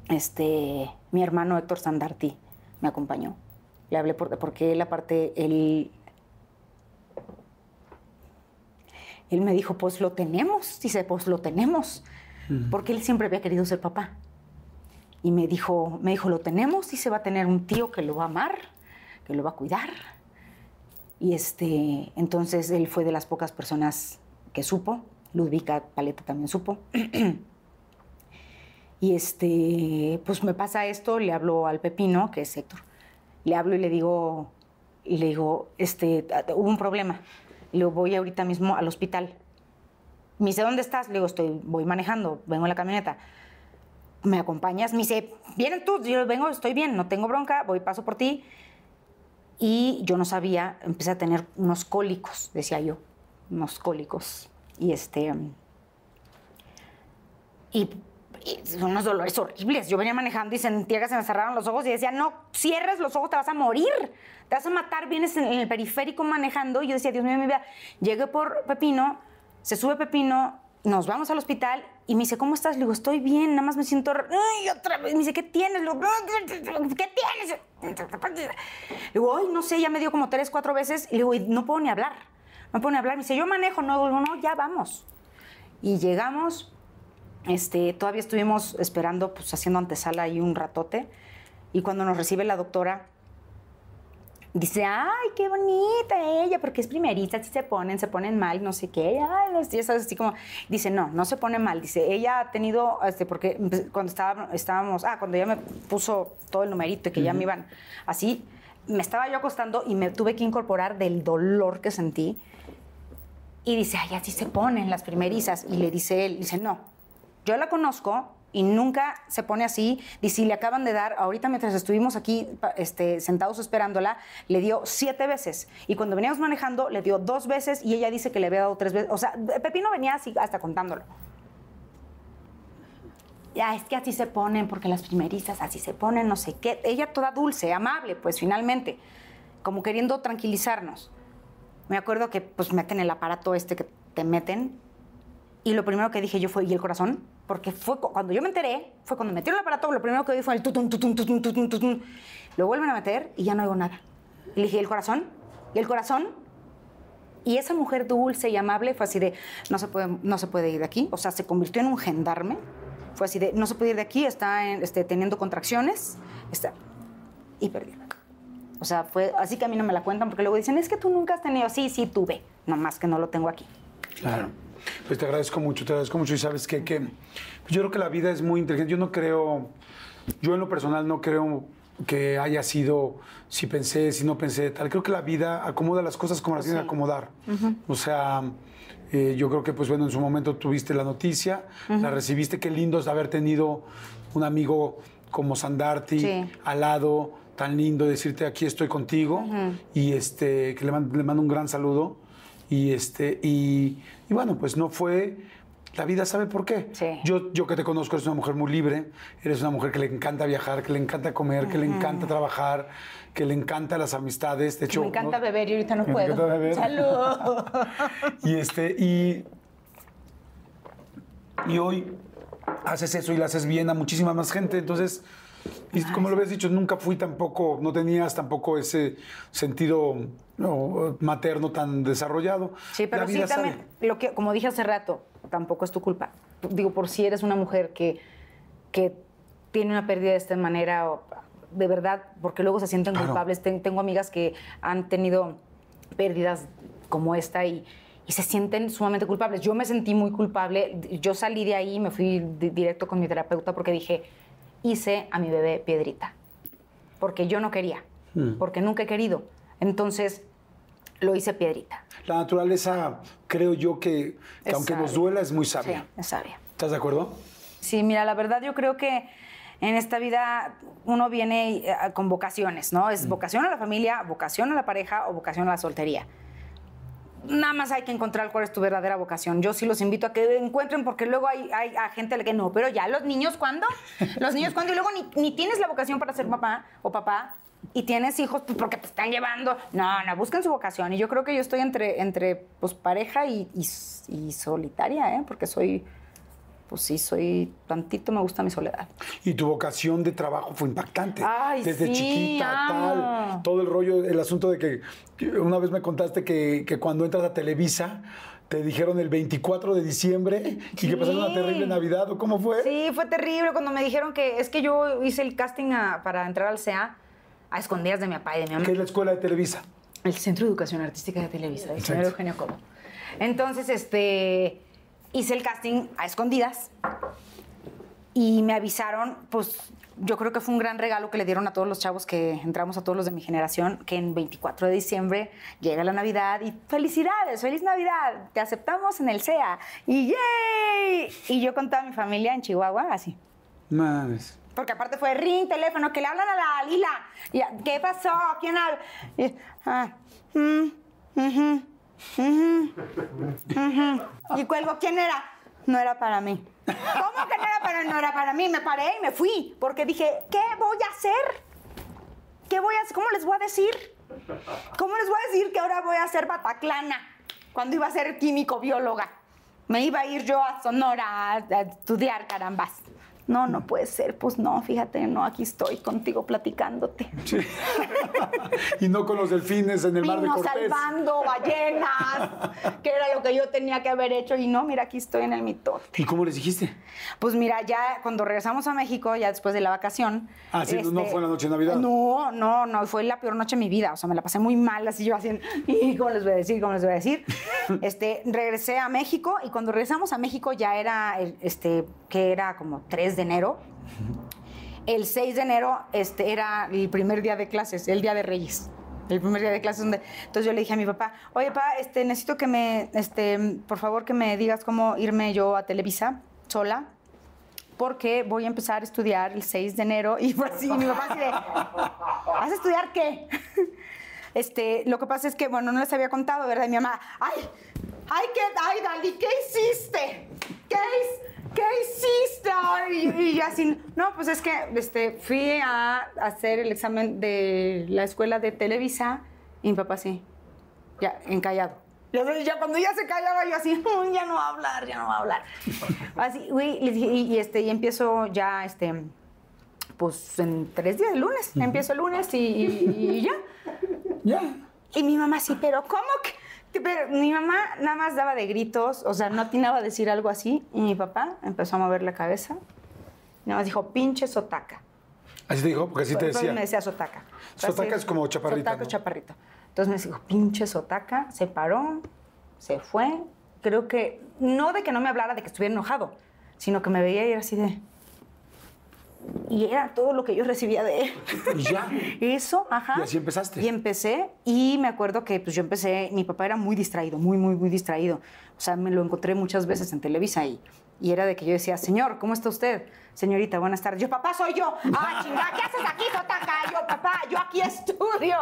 este, mi hermano Héctor Sandarti me acompañó. Le hablé por- porque él, aparte, él él me dijo, pues lo tenemos. Dice, pues lo tenemos. Porque él siempre había querido ser papá. Y me dijo, me dijo, lo tenemos. Dice, va a tener un tío que lo va a amar, que lo va a cuidar. Y este, entonces él fue de las pocas personas que supo. Ludvika Paleta también supo. y este, pues me pasa esto, le hablo al Pepino, que es Héctor. Le hablo y le digo, y le digo, este, hubo un problema. Le voy ahorita mismo al hospital. Me dice, ¿dónde estás? Le digo, estoy, voy manejando, vengo en la camioneta. ¿Me acompañas? Me dice, ¿vienen tú? Yo vengo, estoy bien, no tengo bronca, voy, paso por ti. Y yo no sabía, empecé a tener unos cólicos, decía yo, unos cólicos. Y este. Y, unos dolores horribles. Yo venía manejando y sentía que se me cerraron los ojos y decía, no cierres los ojos, te vas a morir, te vas a matar. Vienes en, en el periférico manejando. Y yo decía, Dios mío, mi vida. Llegué por Pepino, se sube Pepino, nos vamos al hospital Y me dice, ¿cómo estás? Le digo, estoy bien, nada más me siento... Ay, otra vez. Me dice, ¿qué tienes? Le digo, ¿qué tienes? Le digo, ay, no sé, ya me dio como tres, cuatro veces. Y le digo, y no puedo ni hablar. No puedo ni hablar. Me dice, yo manejo. No, digo, no, ya vamos. Y llegamos, este, todavía estuvimos esperando, pues haciendo antesala ahí un ratote. Y cuando nos recibe la doctora, dice, ay, qué bonita ella, porque es primerista, así se ponen, se ponen mal, no sé qué. Ay, ya sabes, así como, dice, no, no se pone mal. Dice, ella ha tenido, este, porque cuando estaba, estábamos, ah, cuando ella me puso todo el numerito y que ya me iban así, me estaba yo acostando y me tuve que incorporar del dolor que sentí. Y dice, ay, así se ponen las primerizas. Y le dice él, dice, no, yo la conozco y nunca se pone así. Dice, si le acaban de dar, ahorita mientras estuvimos aquí este, sentados esperándola, le dio siete veces. Y cuando veníamos manejando, le dio dos veces y ella dice que le había dado tres veces. O sea, Pepino venía así hasta contándolo. Ya, es que así se ponen, porque las primerizas así se ponen, no sé qué. Ella toda dulce, amable, pues finalmente, como queriendo tranquilizarnos. Me acuerdo que pues meten el aparato este que te meten y lo primero que dije yo fue, ¿y el corazón? Porque fue cuando yo me enteré, fue cuando metieron el aparato, lo primero que oí fue el tutun, tutun, tutun, tutun, tutun. Lo vuelven a meter y ya no oigo nada. Y le dije, ¿y el corazón? ¿Y el corazón? Y esa mujer dulce y amable fue así de, no se puede, no se puede ir de aquí. O sea, se convirtió en un gendarme. Fue así de, no se puede ir de aquí, está este, teniendo contracciones. Está... Y perdió. O sea, fue así que a mí no me la cuentan porque luego dicen, es que tú nunca has tenido. Sí, sí, tuve. Nomás que no lo tengo aquí.
Claro. Pues te agradezco mucho, te agradezco mucho. Y sabes qué? que yo creo que la vida es muy inteligente. Yo no creo, yo en lo personal no creo que haya sido si pensé, si no pensé, tal. Creo que la vida acomoda las cosas como las tiene que acomodar. O sea, eh, yo creo que, pues bueno, en su momento tuviste la noticia, la recibiste. Qué lindo es haber tenido un amigo como Sandarti al lado, tan lindo, decirte aquí estoy contigo. Y este, que le, le mando un gran saludo. Y, este, y, y bueno, pues no fue la vida sabe por qué.
Sí.
Yo, yo que te conozco, eres una mujer muy libre, eres una mujer que le encanta viajar, que le encanta comer, que le encanta trabajar, que le encanta las amistades. De hecho,
me encanta
¿no?
beber y ahorita no
Me
puedo.
encanta beber.
¡Salud!
Y este, y, y hoy haces eso y lo haces bien a muchísima más gente. Entonces, y como lo habías dicho, nunca fui tampoco, no tenías tampoco ese sentido no, materno tan desarrollado.
Sí, pero
La
sí también, lo que, como dije hace rato, tampoco es tu culpa. Digo, por si eres una mujer que, que tiene una pérdida de esta manera, o, de verdad, porque luego se sienten
Claro.
culpables. Ten- tengo amigas que han tenido pérdidas como esta y, y se sienten sumamente culpables. Yo me sentí muy culpable. Yo salí de ahí, me fui di- directo con mi terapeuta porque dije, hice a mi bebé piedrita. Porque yo no quería,
Mm.
porque nunca he querido. Entonces, lo hice piedrita.
La naturaleza, creo yo que, aunque nos duela, es muy sabia.
Sí, es sabia.
¿Estás de acuerdo?
Sí, mira, la verdad yo creo que en esta vida uno viene eh, con vocaciones, ¿no? Es vocación a la familia, vocación a la pareja o vocación a la soltería. Nada más hay que encontrar cuál es tu verdadera vocación. Yo sí los invito a que encuentren, porque luego hay, hay gente que no, pero ya los niños, ¿cuándo? Los niños, ¿cuándo? Y luego ni, ni tienes la vocación para ser papá o papá y tienes hijos pues, porque te están llevando. No, no, busquen su vocación. Y yo creo que yo estoy entre, entre pues, pareja y, y- y solitaria, ¿eh? Porque soy, pues sí, soy, tantito me gusta mi soledad.
Y tu vocación de trabajo fue impactante.
Ay,
Desde
sí,
chiquita,
amo.
tal. Todo el rollo, el asunto de que, una vez me contaste que, que cuando entras a Televisa te dijeron el 24 de diciembre y que pasaron una terrible Navidad, ¿o cómo fue?
Sí, fue terrible cuando me dijeron que es que yo hice el casting a- para entrar al CEA a escondidas de mi papá y de mi mamá.
Que es la escuela de Televisa.
El Centro de Educación Artística de Televisa, el señor
Exacto.
Eugenio Cobo. Entonces, este, hice el casting a escondidas y me avisaron, pues yo creo que fue un gran regalo que le dieron a todos los chavos que entramos, a todos los de mi generación, que en 24 de diciembre llega la Navidad y felicidades, feliz Navidad, te aceptamos en el CEA y ¡yay! Y yo con toda mi familia en Chihuahua, así.
Madres.
Porque aparte fue ring, teléfono, que le hablan a la Lila. ¿Qué pasó? ¿Quién habla? Y, ah, mm, Y cuelgo, ¿quién era? No era para mí. ¿Cómo que no era para No era para mí. Me paré y me fui. Porque dije, ¿qué voy a hacer? ¿Qué voy a hacer? ¿Cómo les voy a decir? ¿Cómo les voy a decir que ahora voy a ser bataclana? Cuando iba a ser químico bióloga. Me iba a ir yo a Sonora a, a estudiar, carambas. No, no puede ser, pues no, fíjate, no, aquí estoy contigo platicándote.
Sí. y no con los delfines en el mar de Cortés.
salvando ballenas, que era lo que yo tenía que haber hecho. Y no, mira, aquí estoy en el mitote.
¿Y cómo les dijiste?
Pues mira, ya cuando regresamos a México, ya después de la vacación. este,
Ah, sí, no fue la noche de Navidad.
No, no, no, fue la peor noche de mi vida. O sea, me la pasé muy mal, así yo así, ¿y cómo les voy a decir? ¿Cómo les voy a decir? este, regresé a México y cuando regresamos a México ya era, este, que era como 3 de enero. El 6 de enero este, era el primer día de clases, el día de Reyes. El primer día de clases donde... Entonces yo le dije a mi papá, oye, papá, este, necesito que me, este, por favor, que me digas cómo irme yo a Televisa sola porque voy a empezar a estudiar el 6 de enero y fue así, mi papá así de, ¿vas a estudiar qué? Este, lo que pasa es que, bueno, no les había contado, ¿verdad? Y mi mamá, ay, ay, ¿qué, ay, Dali, ¿qué hiciste? ¿Qué, his- qué hiciste? Y, y así, no, pues es que este, fui a hacer el examen de la escuela de Televisa y mi papá así, ya, encallado. Ya, ya cuando ya se callaba, yo así, "Mm, ya no va a hablar, ya no va a hablar. Así, güey, y, y, este, y empiezo ya, este, pues en tres días, el lunes. Empiezo el lunes y, y- y ya.
Ya.
Y mi mamá sí, pero ¿cómo que? Pero mi mamá nada más daba de gritos, o sea, no atinaba a decir algo así. Y mi papá empezó a mover la cabeza. Nada más dijo, pinche sotaca.
Así te dijo, porque así te
Entonces
decía.
me decía sotaca.
Sotaca
Así,
es como chaparrita,
Sotaca,
¿no?
chaparrito. Entonces me dijo, pinche sotaca, se paró, se fue. Creo que, no de que no me hablara de que estuviera enojado, sino que me veía y era así de... Y era todo lo que yo recibía de él.
Y ya.
Eso, ajá.
Y así empezaste.
Y empecé, y me acuerdo que pues yo empecé, mi papá era muy distraído, muy, muy, muy distraído. O sea, me lo encontré muchas veces en Televisa y, y era de que yo decía, señor, ¿cómo está usted? Señorita, buenas tardes. Yo, papá, soy yo. Ah, chingada, ¿qué haces aquí, Totaca? Yo, papá, yo aquí estudio.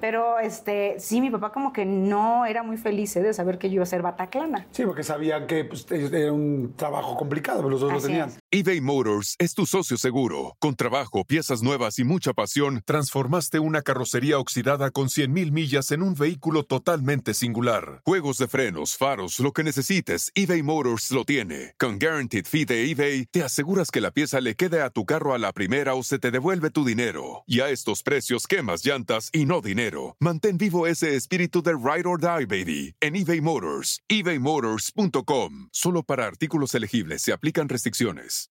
Pero, este, sí, mi papá como que no era muy feliz ¿eh? de saber que yo iba a ser bataclana.
Sí, porque sabían que pues, era un trabajo complicado, pero los dos lo tenían.
es.
eBay Motors es tu socio seguro. Con trabajo, piezas nuevas y mucha pasión, transformaste una carrocería oxidada con 100.000 millas en un vehículo totalmente singular. Juegos de frenos, faros, lo que necesites, eBay Motors lo tiene. Con Guaranteed Fee de eBay, te aseguras que la pieza le quede a tu carro a la primera o se te devuelve tu dinero. Y a estos precios, quemas llantas y no dinero. Mantén vivo ese espíritu de Ride or Die, baby, en eBay Motors. ebaymotors.com. Solo para artículos elegibles se aplican restricciones.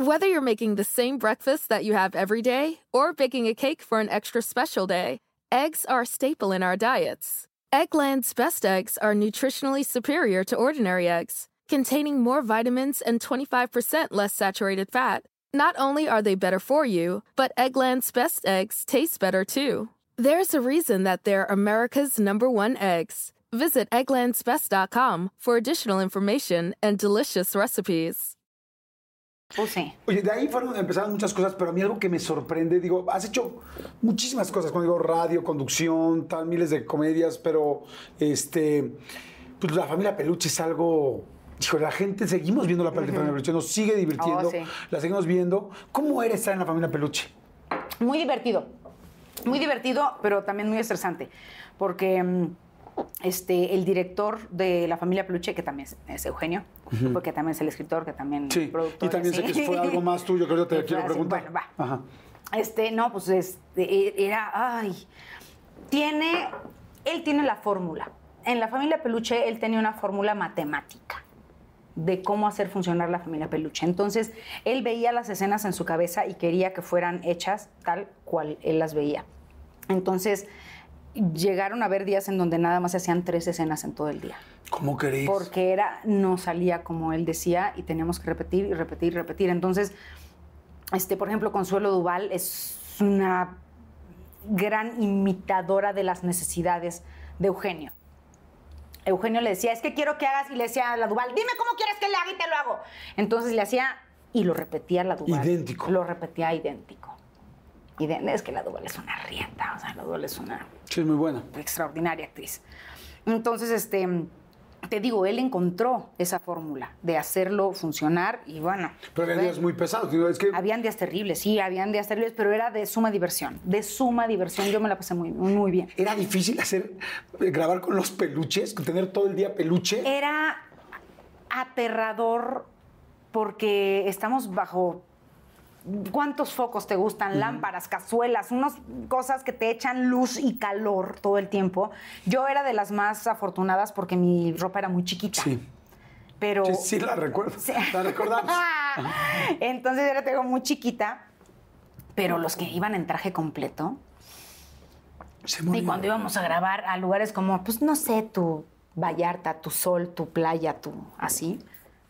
Whether you're making the same breakfast that you have every day or baking a cake for an extra special day, eggs are a staple in our diets. Eggland's best eggs are nutritionally superior to ordinary eggs, containing more vitamins and 25% less saturated fat. Not only are they better for you, but Eggland's best eggs taste better too. There's a reason that they're America's number one eggs. Visit egglandsbest.com for additional information and delicious recipes.
Pues sí.
Oye, de ahí fueron empezaron muchas cosas, pero a mí algo que me sorprende, digo, has hecho muchísimas cosas, cuando digo radio, conducción, tal, miles de comedias, pero este, pues la familia Peluche es algo, hijo, la gente, seguimos viendo la familia Peluche, nos sigue divirtiendo,
Oh, sí.
la seguimos viendo. ¿Cómo era estar en la familia Peluche?
Muy divertido. Muy divertido, pero también muy estresante. Porque mm, este, el director de La Familia Peluche, que también es, es Eugenio, porque también es el escritor, que también es
Sí,
el productor.
y también sé que fue algo más tuyo que yo te quiero preguntar.
Bueno, va.
Ajá.
Este, no, pues este, era, ay, tiene, él tiene la fórmula. En la familia Peluche, él tenía una fórmula matemática de cómo hacer funcionar la familia Peluche. Entonces, él veía las escenas en su cabeza y quería que fueran hechas tal cual él las veía. Entonces, llegaron a haber días en donde nada más se hacían tres escenas en todo el día
¿Cómo queréis?
porque era no salía como él decía y teníamos que repetir y repetir y repetir. Entonces, este, por ejemplo, Consuelo Duval es una gran imitadora de las necesidades de Eugenio. Eugenio le decía, es que quiero que hagas, y le decía a la Duval, dime cómo quieres que le haga y te lo hago. Entonces le hacía, y lo repetía la Duval.
Idéntico.
Lo repetía idéntico. Es que la Duval es una rieta, o sea, la Duval es una
Sí, es muy buena.
extraordinaria actriz. Entonces, este, te digo, él encontró esa fórmula de hacerlo funcionar y bueno.
Pero había
fue-
días muy pesados, digo, es que
Habían días terribles, sí, habían días terribles, pero era de suma diversión, de suma diversión. Yo me la pasé muy, muy, bien.
era difícil hacer, grabar con los peluches, tener todo el día peluche.
Era, aterrador porque estamos bajo ¿Cuántos focos te gustan? Lámparas, cazuelas, unas cosas que te echan luz y calor todo el tiempo. Yo era de las más afortunadas porque mi ropa era muy chiquita.
Sí.
Pero.
Sí, sí, la recuerdo. La recordamos.
Entonces yo la tengo muy chiquita, pero los que iban en traje completo.
Se
Y cuando íbamos a grabar a lugares como, pues no sé, tu Vallarta, tu sol, tu playa, tu así,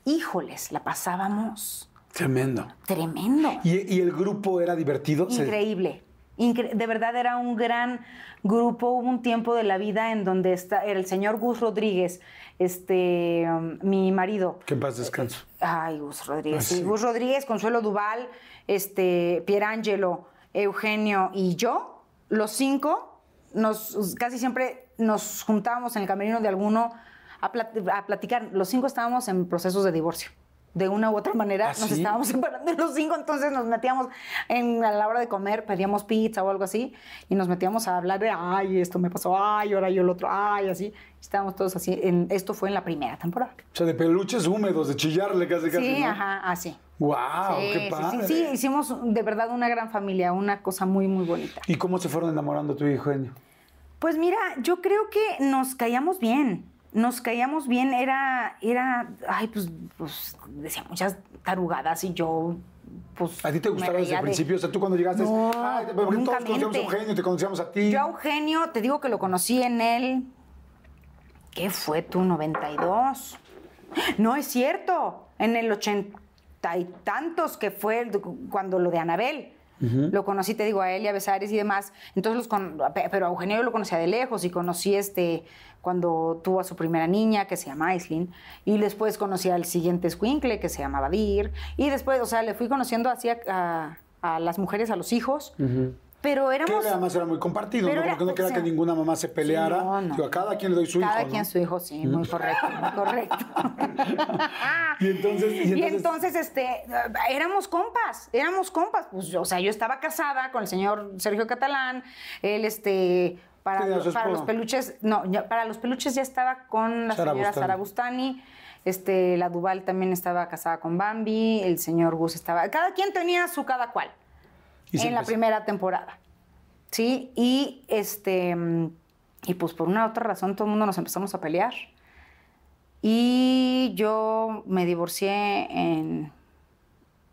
híjoles, la pasábamos
Tremendo.
tremendo.
¿Y, y el grupo era divertido?
Increíble. Incre- de verdad era un gran grupo. Hubo un tiempo de la vida en donde está el señor Gus Rodríguez, este, um, mi marido.
Que en paz descanso.
Ay, Gus Rodríguez. Sí. Gus Rodríguez, Consuelo Duval, este, Pierangelo, Eugenio y yo, los cinco, nos, casi siempre nos juntábamos en el camerino de alguno a, plat- a platicar. Los cinco estábamos en procesos de divorcio. De una u otra manera
¿Ah,
nos
sí?
estábamos separando los cinco, entonces nos metíamos en, a la hora de comer, pedíamos pizza o algo así, y nos metíamos a hablar de, ay, esto me pasó, ay, ahora yo el otro, ay, así. Estábamos todos así. En, esto fue en la primera temporada.
O sea, de peluches húmedos, de chillarle casi casi.
Sí,
¿no?
ajá, así.
¡Wow!
Sí,
¡Qué padre!
sí, sí, hicimos de verdad una gran familia, una cosa muy, muy bonita.
¿Y cómo se fueron enamorando tú y Eugenio?
Pues mira, yo creo que nos caíamos bien. Nos caíamos bien, era, era, ay, pues, pues decía muchas tarugadas y yo, pues.
¿A ti te gustaba desde el
de-
principio? O sea, tú cuando llegaste,
No,
ay, porque todos conocíamos a. Eugenio, te conocíamos a ti.
Yo a Eugenio, te digo que lo conocí en el. ¿Qué fue tú? 92. No es cierto. En el ochenta y tantos que fue el- cuando lo de Anabel. Lo conocí, te digo, a él y a Besares y demás. Entonces los con- pero a Eugenio yo lo conocía de lejos y conocí este cuando tuvo a su primera niña que se llama Aislinn y después conocí al siguiente escuincle que se llamaba Dir y después, o sea, le fui conociendo así a, a- a las mujeres, a los hijos. Pero
Que
éramos
además era muy compartido,
Pero
¿no?
era-
Porque no quería que ninguna mamá se peleara.
Sí, no, no.
Digo, a cada quien le doy su
Cada
hijo,
quien
¿no?
su hijo, sí, muy correcto, muy correcto.
Y entonces- y
Y
entonces-
entonces, este, éramos compas, éramos compas. Pues, yo, o sea, yo estaba casada con el señor Sergio Catalán, él, este, para,
su
para los peluches, no, ya- para los peluches ya estaba con la
Sara
señora
Bustani.
Sara Bustani. Este, la Duval también estaba casada con Bambi, el señor Gus estaba. Cada quien tenía su cada cual
Y
en la
empezó.
primera temporada. Sí, y este y pues por una u otra razón todo el mundo nos empezamos a pelear. Y yo me divorcié en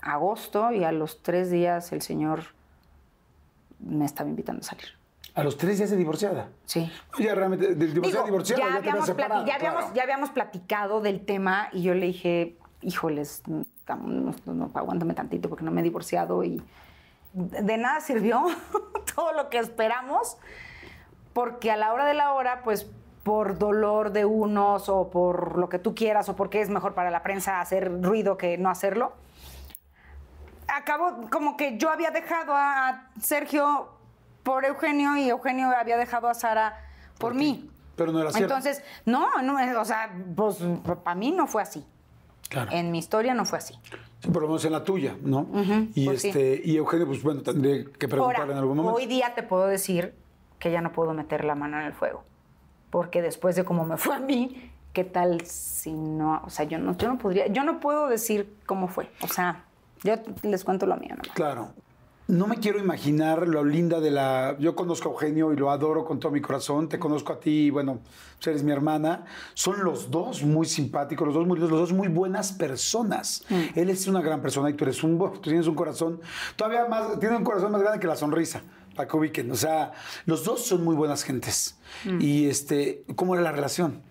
agosto y a los tres días el señor me estaba invitando a salir.
A los tres días de divorciada.
Sí.
Ya realmente, de divorciada,
Digo,
divorciada, ya, habías
habíamos,
separado.
ya, habíamos,
claro.
ya habíamos platicado del tema y yo le dije, híjoles, no, no, aguántame tantito porque no me he divorciado y de nada sirvió todo lo que esperamos porque a la hora de la hora, pues por dolor de unos o por lo que tú quieras o porque es mejor para la prensa hacer ruido que no hacerlo, acabó como que yo había dejado a Sergio por Eugenio y Eugenio había dejado a Sara por, mí.
Pero no era cierto.
Entonces, no, no, o sea, pues para mí no fue así.
Claro.
En mi historia no fue así.
Sí, por lo menos en la tuya, ¿no? y
pues sí.
este, y Eugenio, pues bueno, tendría que preguntarle
Ahora,
en algún momento.
hoy día te puedo decir que ya no puedo meter la mano en el fuego. Porque después de cómo me fue a mí, ¿qué tal si no? O sea, yo no, yo no podría, yo no puedo decir cómo fue. O sea, yo les cuento lo mío nomás.
Claro. No me quiero imaginar lo linda de la... Yo conozco a Eugenio y lo adoro con todo mi corazón. Te conozco a ti, bueno, pues eres mi hermana. Son los dos muy simpáticos, los dos muy los dos muy buenas personas.
Mm.
Él es una gran persona y tú eres un... Tú tienes un corazón... Todavía más... Tiene un corazón más grande que la sonrisa, para que ubiquen. O sea, los dos son muy buenas gentes.
Mm.
Y este... ¿Cómo era la relación?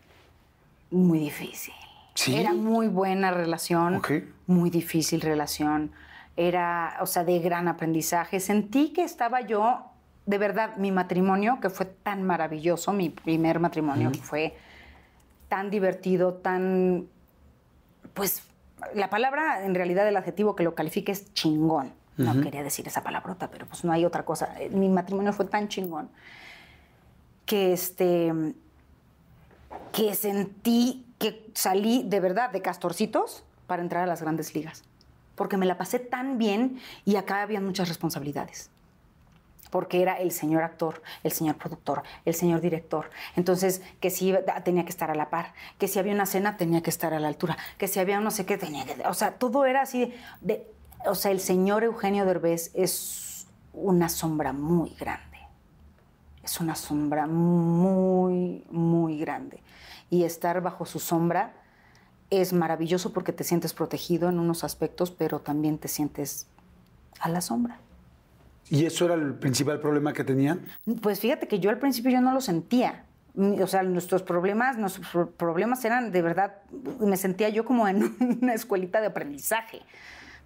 Muy difícil.
¿Sí?
Era muy buena relación.
Ok.
Muy difícil relación. Era, o sea, de gran aprendizaje. Sentí que estaba yo, de verdad, mi matrimonio, que fue tan maravilloso, mi primer matrimonio, que fue tan divertido, tan. Pues la palabra, en realidad, el adjetivo que lo califique es chingón. No quería decir esa palabrota, pero pues no hay otra cosa. Eh, Mi matrimonio fue tan chingón que este que sentí que salí de verdad de castorcitos para entrar a las grandes ligas. Porque me la pasé tan bien y acá había muchas responsabilidades. porque era el señor actor, el señor productor, el señor director. Entonces, que si tenía que estar a la par, que si había una cena tenía que estar a la altura, que si había no sé qué tenía que... O sea, todo era así de... O sea, el señor Eugenio Derbez es una sombra muy grande. Es una sombra muy, muy grande. Y estar bajo su sombra es maravilloso porque te sientes protegido en unos aspectos, pero también te sientes a la sombra.
¿Y eso era el principal problema que tenían?
Pues fíjate que yo al principio yo no lo sentía. O sea, nuestros problemas, nuestros problemas eran de verdad, me sentía yo como en una escuelita de aprendizaje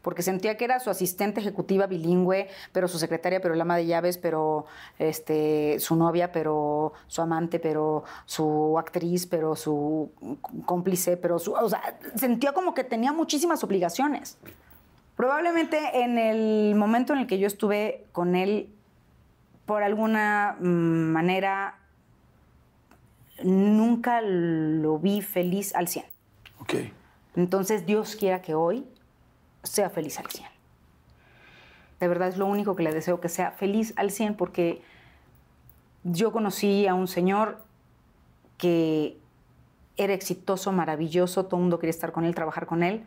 porque sentía que era su asistente ejecutiva bilingüe, pero su secretaria, pero el ama de llaves, pero este, su novia, pero su amante, pero su actriz, pero su cómplice, pero su... O sea, sentía como que tenía muchísimas obligaciones. Probablemente en el momento en el que yo estuve con él, por alguna mm, manera, nunca lo vi feliz al 100.
Ok.
Entonces, Dios quiera que hoy sea feliz al 100. De verdad es lo único que le deseo, que sea feliz al 100, porque yo conocí a un señor que era exitoso, maravilloso, todo el mundo quería estar con él, trabajar con él,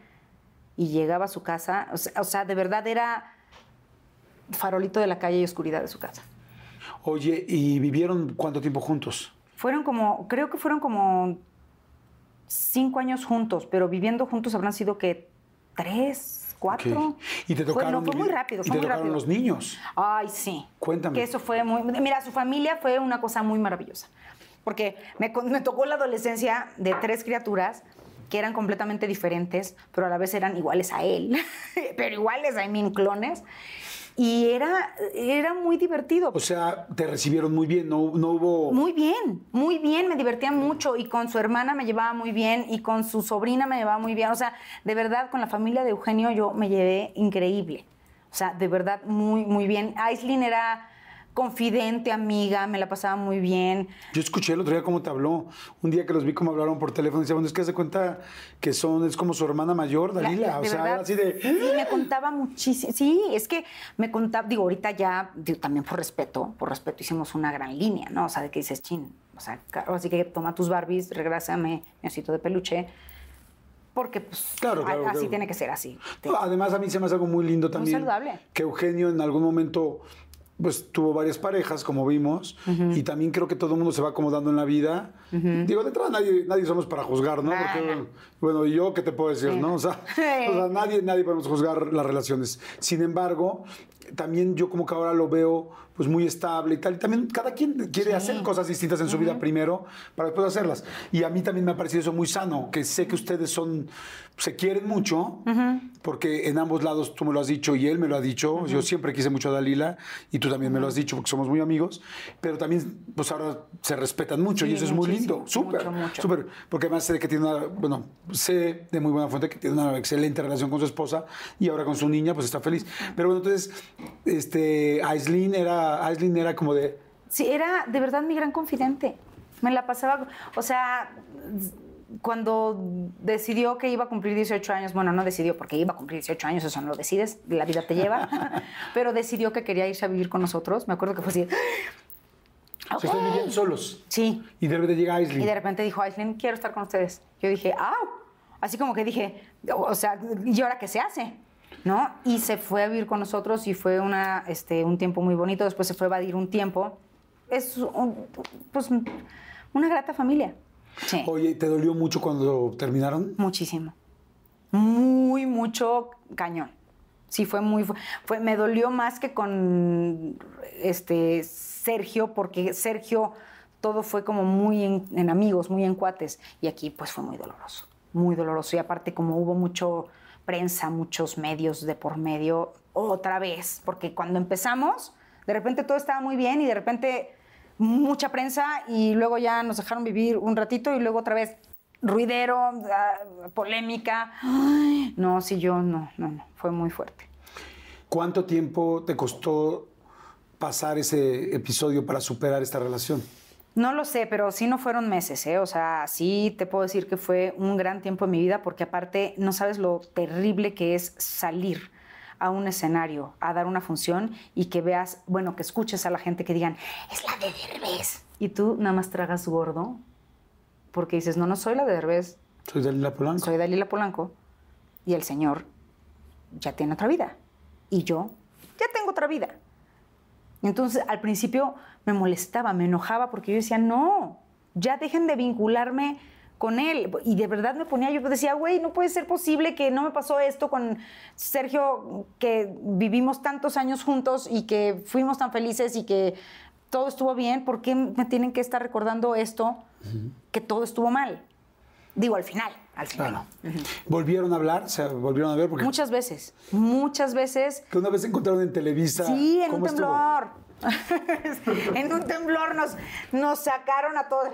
y llegaba a su casa, o sea, de verdad era farolito de la calle y oscuridad de su casa.
Oye, ¿y vivieron cuánto tiempo juntos?
Fueron como, creo que fueron como cinco años juntos, pero viviendo juntos habrán sido que tres, cuatro.
Y te tocaron.
fue muy rápido. Fue
y te tocaron los niños.
Ay, sí.
Cuéntame.
Que eso fue muy. Mira, su familia fue una cosa muy maravillosa. Porque me, me tocó la adolescencia de tres criaturas que eran completamente diferentes, pero a la vez eran iguales a él, pero iguales a mí, clones. Y era, era muy divertido.
O sea, te recibieron muy bien, no, no hubo...
Muy bien, muy bien, me divertía mucho y con su hermana me llevaba muy bien y con su sobrina me llevaba muy bien. O sea, de verdad, con la familia de Eugenio yo me llevé increíble. O sea, de verdad, muy, muy bien. Aislinn era confidente, amiga, me la pasaba muy bien.
Yo escuché el otro día cómo te habló. Un día que los vi cómo hablaron por teléfono, decía, bueno, es que hace cuenta que son, es como su hermana mayor, Dalila. o sea, así de.
Sí, me contaba muchísimo. Sí, es que me contaba, digo, ahorita ya, también por respeto, por respeto hicimos una gran línea, ¿no? O sea, de que dices, chin, o sea, así que toma tus Barbies, regrásame mi osito de peluche porque pues
claro,
así tiene que ser así.
además a mí se me hace algo muy lindo también.
Muy saludable.
Que Eugenio en algún momento pues tuvo varias parejas, como vimos, y también creo que todo el mundo se va acomodando en la vida. Digo, de entrada nadie, nadie somos para juzgar, ¿no? Porque, bueno, ¿y yo qué te puedo decir, no? O sea, o sea, nadie, nadie podemos juzgar las relaciones. Sin embargo, también yo como que ahora lo veo pues muy estable y tal. Y también cada quien quiere hacer cosas distintas en su vida primero para después hacerlas. Y a mí también me ha parecido eso muy sano, que sé que ustedes son, se quieren mucho, porque en ambos lados tú me lo has dicho y él me lo ha dicho. Yo siempre quise mucho a Dalila y tú también me lo has dicho porque somos muy amigos, pero también pues ahora se respetan mucho y eso es muy lindo, súper, súper, porque además sé que tiene una, bueno, sé de muy buena fuente que tiene una excelente relación con su esposa y ahora con su niña pues está feliz. Pero bueno, entonces, este, Aislinn era Aislinn era como de...
Sí, era de verdad mi gran confidente. Me la pasaba, o sea, cuando decidió que iba a cumplir 18 años, bueno, no decidió porque iba a cumplir 18 años, eso no lo decides, la vida te lleva, pero decidió que quería irse a vivir con nosotros. Me acuerdo que fue así.
Okay. ¿Se viviendo solos?
Sí.
Y de repente llega Aislinn.
Y de repente dijo, Aislinn, quiero estar con ustedes. Yo dije, ¡ah! Así como que dije, o sea, ¿y ahora qué se hace? ¿no? Y se fue a vivir con nosotros y fue una, este, un tiempo muy bonito. Después se fue a evadir un tiempo. Es pues, una grata familia. Sí.
Oye, ¿te dolió mucho cuando terminaron?
Muchísimo. Muy, mucho cañón. Sí, fue muy. Fue, me dolió más que con este, Sergio, porque Sergio todo fue como muy en, en amigos, muy en cuates. Y aquí, pues fue muy doloroso. Muy doloroso. Y aparte, como hubo mucho prensa, muchos medios de por medio, otra vez, porque cuando empezamos, de repente todo estaba muy bien y de repente mucha prensa y luego ya nos dejaron vivir un ratito y luego otra vez ruidero, ah, polémica. no, sí, yo no, no, no, fue muy fuerte.
¿Cuánto tiempo te costó pasar ese episodio para superar esta relación?
No lo sé, pero sí no fueron meses, ¿eh? O sea, sí te puedo decir que fue un gran tiempo en mi vida porque aparte no sabes lo terrible que es salir a un escenario, a dar una función y que veas, bueno, que escuches a la gente que digan, es la de Derbez. Y tú nada más tragas gordo porque dices, no, no soy la de Derbez,
Soy Dalila Polanco.
soy Dalila Polanco y el señor ya tiene otra vida y yo ya tengo otra vida. Entonces al principio me molestaba, me enojaba porque yo decía, no, ya dejen de vincularme con él. Y de verdad me ponía, yo decía, güey, no puede ser posible que no me pasó esto con Sergio, que vivimos tantos años juntos y que fuimos tan felices y que todo estuvo bien, ¿por qué me tienen que estar recordando esto, que todo estuvo mal? Digo, al final, al final.
Claro. ¿Volvieron a hablar? ¿Se volvieron a ver? Porque
Muchas veces, muchas veces.
que una vez se encontraron en Televisa.
Sí, en un temblor. en un temblor nos, nos sacaron a todos,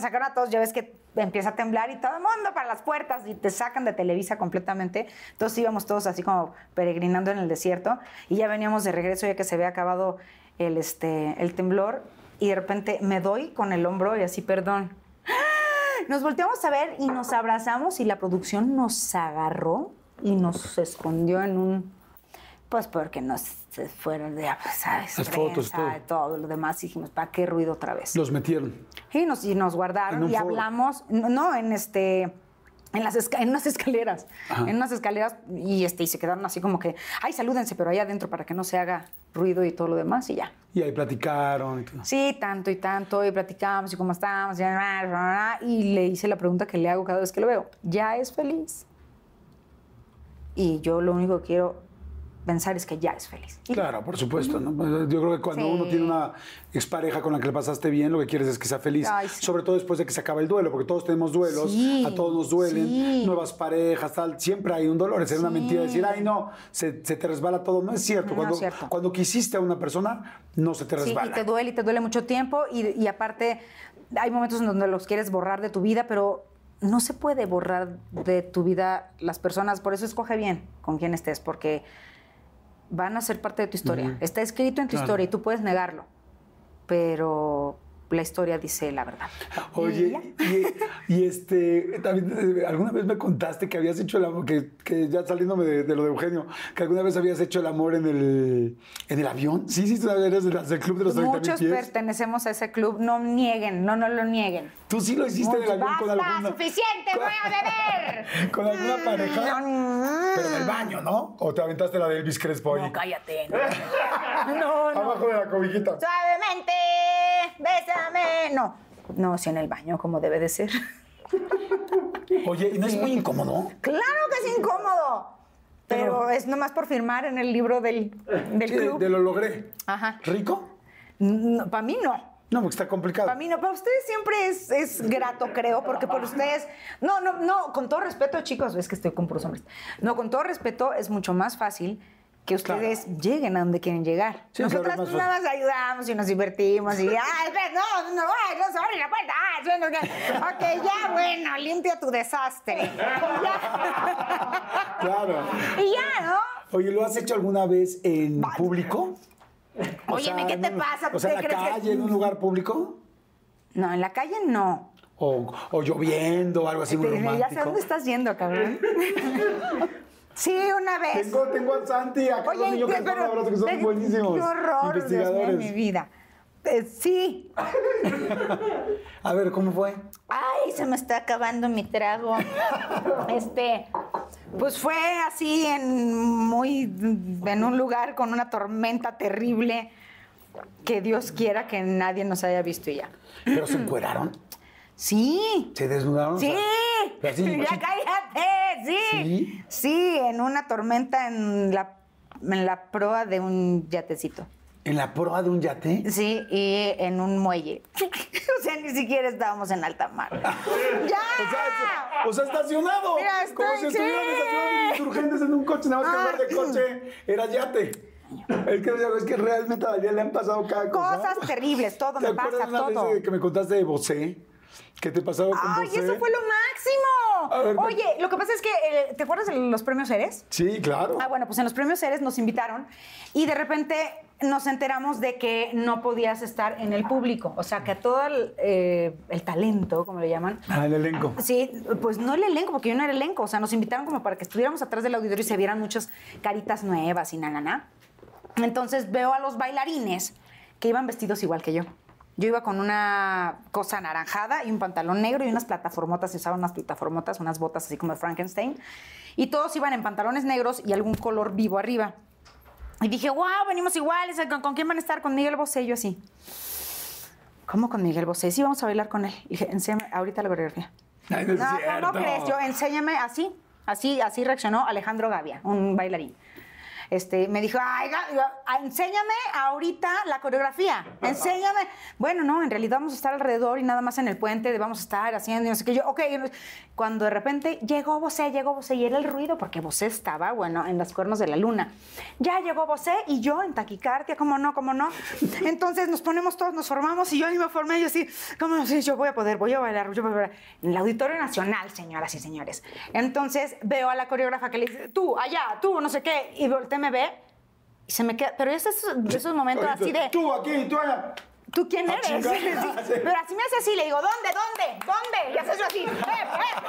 sacaron a todos, ya ves que empieza a temblar y todo el mundo para las puertas y te sacan de Televisa completamente. Entonces íbamos todos así como peregrinando en el desierto y ya veníamos de regreso ya que se había acabado el, este, el temblor y de repente me doy con el hombro y así, perdón. Nos volteamos a ver y nos abrazamos y la producción nos agarró y nos escondió en un pues porque nos fueron de, pues, ¿sabes?
Las fotos,
Prensa, todo. lo demás. Dijimos, ¿para qué ruido otra vez?
Los metieron.
Y nos, y nos guardaron y
foro.
hablamos, no, no, en este... En, las esca- en unas escaleras, en unas escaleras y, este, y se quedaron así como que, ay, salúdense, pero allá adentro para que no se haga ruido y todo lo demás y ya.
Y ahí platicaron y todo.
Sí, tanto y tanto, y platicamos y cómo estamos, y, y le hice la pregunta que le hago cada vez que lo veo, ¿ya es feliz? Y yo lo único que quiero pensar es que ya es feliz.
Claro, por supuesto. ¿no? Pues, Yo creo que cuando
Sí.
uno tiene una expareja con la que le pasaste bien, lo que quieres es que sea feliz.
Ay, sí.
Sobre todo después de que se acaba el duelo, porque todos tenemos duelos,
Sí,
a todos nos duelen, nuevas parejas, tal. Siempre hay un dolor. Es una mentira decir, ay, no, se, se te resbala todo. No es cierto.
No,
cuando,
es cierto.
cuando quisiste a una persona, no se te
Sí,
resbala.
y te duele y te duele mucho tiempo y, y aparte hay momentos en donde los quieres borrar de tu vida, pero no se puede borrar de tu vida las personas, por eso escoge bien con quién estés, porque van a ser parte de tu historia. Está escrito en tu
Claro.
historia y tú puedes negarlo, pero la historia dice la verdad.
Oye, y, y este, también eh, alguna vez me contaste que habías hecho el amor, que, que ya saliéndome de, de lo de Eugenio, que alguna vez habías hecho el amor en el, en el avión. Sí, sí, tú eres de las- del club de los 30
Muchos
pies.
pertenecemos a ese club, no nieguen, no, no lo nieguen.
Tú sí lo hiciste en el avión con
¡Basta,
alguna.
suficiente, voy a beber!
Con alguna pareja. Pero en el baño, ¿no? ¿O te aventaste la de Elvis Crespo ahí?
No, cállate. No, no.
Abajo de la cobijita.
Suavemente, No, no, sí en el baño, como debe de ser.
Oye, ¿y no es muy incómodo?
Claro que es incómodo. Pero,
Pero-
es nomás por firmar en el libro del, del
de,
club.
de lo logré.
Ajá.
¿Rico?
para mí no.
No, porque está complicado.
Para mí no. Para ustedes siempre es, es grato, creo, porque por ustedes. No, no, no, con todo respeto, chicos, es que estoy con puros hombres. No, con todo respeto, es mucho más fácil que ustedes lleguen a donde quieren llegar.
Sí,
Nosotras pues, nada más ayudamos y nos divertimos y, ay, no, no, ay, no se abre la puerta. Ah, sí, no. Ok, ya, bueno, limpia tu desastre. Ya.
Claro.
y ya, ¿no?
Oye, ¿lo has hecho alguna vez en
Va-
público?
Óyeme, ¿qué te pasa?
O sea, en
¿Qué
la
que-
calle, en un lugar público.
No, en la calle no.
O, o lloviendo, algo así muy romántico.
ya sé dónde estás yendo, cabrón. Sí, una vez.
Tengo, tengo al Santi, a Carlos
Oye,
Niño, que
qué-
son un
pero-
abrazo, que son
qué-
buenísimos.
Qué horror, Dios mío,
investigadores.
mi vida. Eh, sí.
A ver, ¿cómo fue?
Ay, se me está acabando mi trago. Este, pues fue así en muy en un lugar con una tormenta terrible que Dios quiera que nadie nos haya visto y ya.
¿Pero se encueraron?
Sí.
¿Se desnudaron?
Sí.
O sea,
ya cállate. Sí.
¿Sí?
Sí, en una tormenta en la en la proa de un yatecito.
¿En la proa de un yate?
Sí, y en un muelle. o sea, ni siquiera estábamos en alta mar. ¡Ya!
O sea, o sea, estacionado.
Mira,
Como si
estoy-
estuvieran estacionados insurgentes en un coche, nada más que lugar de coche era yate. Es que, es que realmente a Daniel le han pasado cada cosa.
Cosas terribles, todo
¿Te
me pasa, todo.
que me contaste de Bosé? ¿Qué te pasaba con
¡Ay,
Bosé?
eso fue lo máximo!
A ver,
Oye, lo que pasa es que, eh, ¿te acuerdas de los premios Eres?
Sí, claro.
Ah, bueno, pues en los premios Eres nos invitaron y de repente nos enteramos de que no podías estar en el público. O sea, que todo el, eh, el talento, como le llaman.
Ah, el elenco.
Sí, pues no el elenco, porque yo no era elenco. O sea, nos invitaron como para que estuviéramos atrás del auditorio y se vieran muchas caritas nuevas y na, na, na. Entonces veo a los bailarines que iban vestidos igual que yo. Yo iba con una cosa anaranjada y un pantalón negro y unas plataformotas, se usaban unas plataformotas, unas botas así como de Frankenstein. Y todos iban en pantalones negros y algún color vivo arriba. Y dije, wow, venimos iguales, ¿con, con quién van a estar? Con Miguel Bosé, yo así. ¿Cómo con Miguel Bosé? Sí, vamos a bailar con él. Y dije, enséñame ahorita la coreografía.
No
No, ¿cómo
cierto.
crees? Yo, enséñame así. Así, así reaccionó Alejandro Gavia, un bailarín. Este, me dijo, Ay, ah, enséñame ahorita la coreografía, enséñame. Bueno, no, en realidad vamos a estar alrededor y nada más en el puente de vamos a estar haciendo y no sé qué. Yo, ok, cuando de repente llegó Bosé, llegó Bosé y era el ruido porque Bosé estaba, bueno, en los cuernos de la luna. Ya llegó Bosé y yo en taquicardia, ¿cómo no, cómo no? Entonces nos ponemos todos, nos formamos y yo ni me formé, yo así, ¿cómo no? Sí, yo voy a poder, voy a bailar, yo voy a bailar. En el Auditorio Nacional, señoras y señores. Entonces veo a la coreógrafa que le dice, tú, allá, tú, no sé qué, y volteé, me ve y se me queda, pero esos, esos momentos así de,
Tú aquí, tú allá.
¿tú quién
Ah,
eres? Sí,
Sí.
Pero así me hace así, le digo, ¿dónde, dónde, dónde? Y hace eso así, ¡eh, eh!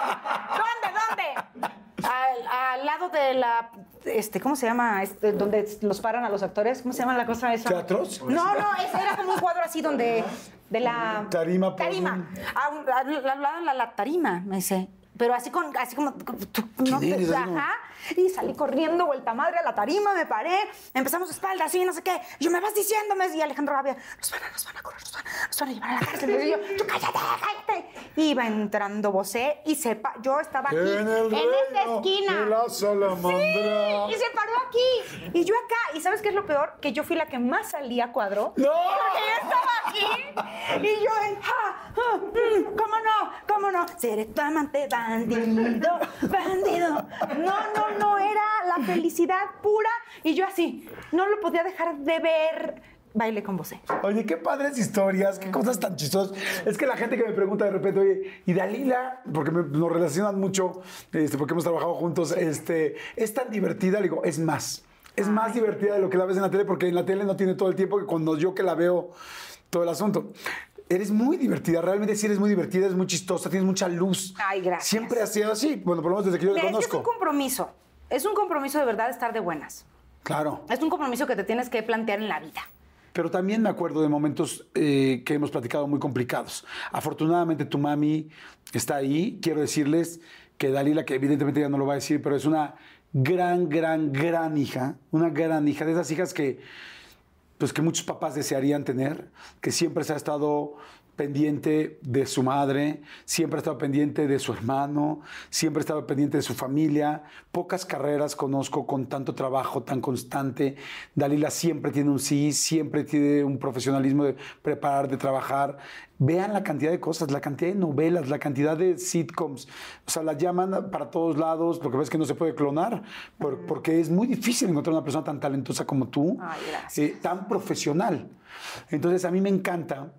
¿Dónde, dónde? Al, al lado de la, este, ¿cómo se llama? Este, donde los paran a los actores, ¿cómo se llama la cosa esa?
¿Teatros?
No, no, ese era como un cuadro así donde, de la...
Tarima, por
Tarima. Al lado de la, la tarima, me dice. Pero así con, así como, tú, no
¿Quién
te- ajá. Y salí corriendo, vuelta madre a la tarima, me paré, empezamos espalda, así, no sé qué. Yo me vas diciéndome, y Alejandro Gavia, nos van a, nos van a correr, nos van, nos van a llevar a la cárcel. Y yo, tú cállate, cállate. Iba entrando Bosé y sepa, yo estaba aquí,
En el
en esta esquina.
la salamandra.
Sí, y se paró aquí. Y yo acá. ¿Y sabes qué es lo peor? Que yo fui la que más salía cuadro.
¡No!
Porque yo estaba aquí. Y yo en. ja, ja, mm, ¿Cómo no? ¿Cómo no? Seré tu amante bandido, bandido. No, no, no. Era la felicidad pura. Y yo así. No lo podía dejar de ver. Baile con vos.
Oye, qué padres historias, qué cosas tan chistosas. Es que la gente que me pregunta de repente, oye, y Dalila, porque me- nos relacionan mucho, este, porque hemos trabajado juntos, este, es tan divertida, le digo, es más. Es más divertida de lo que la ves en la tele, porque en la tele no tiene todo el tiempo que cuando yo que la veo todo el asunto. Eres muy divertida, realmente sí eres muy divertida, es muy chistosa, tienes mucha luz.
Ay, gracias.
Siempre ha sido así, bueno, por lo menos desde que yo te
Mira, es que es
conozco.
un compromiso. Es un compromiso de verdad estar de buenas.
Claro.
Es un compromiso que te tienes que plantear en la vida.
Pero también me acuerdo de momentos eh, que hemos platicado muy complicados. Afortunadamente tu mami está ahí. Quiero decirles que Dalila, que evidentemente ya no lo va a decir, pero es una gran, gran, gran hija. Una gran hija. De esas hijas que, pues, que muchos papás desearían tener. Que siempre se ha estado pendiente de su madre, siempre ha estado pendiente de su hermano, siempre ha estado pendiente de su familia. Pocas carreras conozco con tanto trabajo tan constante. Dalila siempre tiene un sí, siempre tiene un profesionalismo de preparar, de trabajar. Vean la cantidad de cosas, la cantidad de novelas, la cantidad de sitcoms. O sea, la llaman para todos lados, lo que ves que no se puede clonar, por- porque es muy difícil encontrar una persona tan talentosa como tú,
Ay,
eh, tan profesional. Entonces, a mí me encanta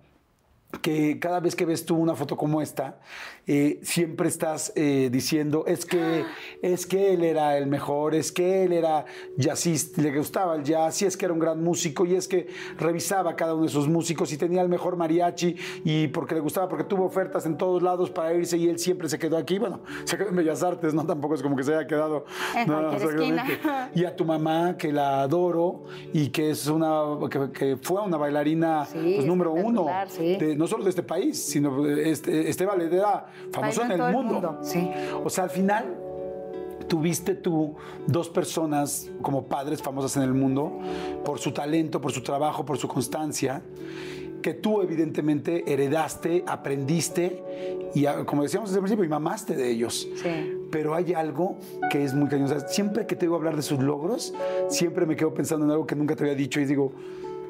que cada vez que ves tú una foto como esta, eh, siempre estás eh, diciendo, es que, es que él era el mejor, es que él era jazzista, le gustaba el jazz, y es que era un gran músico, y es que revisaba cada uno de sus músicos y tenía el mejor mariachi, y porque le gustaba, porque tuvo ofertas en todos lados para irse, y él siempre se quedó aquí, bueno, se quedó en Bellas Artes, ¿no? Tampoco es como que se haya quedado...
En
no,
esquina.
Y a tu mamá, que la adoro, y que es una, que, que fue una bailarina
Sí,
pues, número uno,
sí.
de- no solo de este país, sino este, este ballet era famoso en el
todo el
mundo.
mundo, sí.
O sea, al final tuviste tú dos personas como padres famosas en el mundo por su talento, por su trabajo, por su constancia, que tú evidentemente heredaste, aprendiste y como decíamos desde el principio, y mamaste de ellos.
Sí.
Pero hay algo que es muy cañón. O sea, siempre que te oigo hablar de sus logros, siempre me quedo pensando en algo que nunca te había dicho y digo,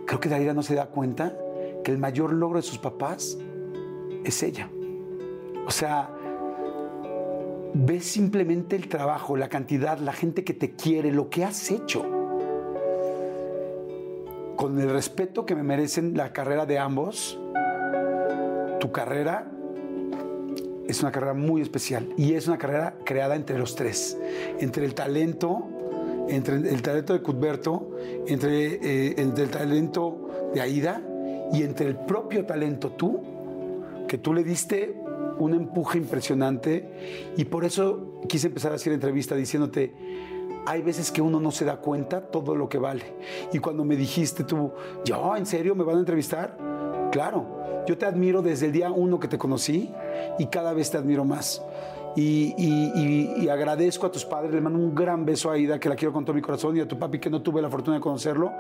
creo que Dalila no se da cuenta que el mayor logro de sus papás es ella. O sea, ves simplemente el trabajo, la cantidad, la gente que te quiere, lo que has hecho. Con el respeto que me merecen la carrera de ambos, tu carrera es una carrera muy especial y es una carrera creada entre los tres, entre el talento, entre el talento de Cuthberto, entre, eh, entre el talento de Aida y entre el propio talento tú, que tú le diste un empuje impresionante y por eso quise empezar a hacer entrevista diciéndote, hay veces que uno no se da cuenta todo lo que vale. Y cuando me dijiste tú, yo, ¿en serio me van a entrevistar? Claro, yo te admiro desde el día uno que te conocí y cada vez te admiro más. Y, y- y- y agradezco a tus padres, le mando un gran beso a Aida, que la quiero con todo mi corazón, y a tu papi, que no tuve la fortuna de conocerlo,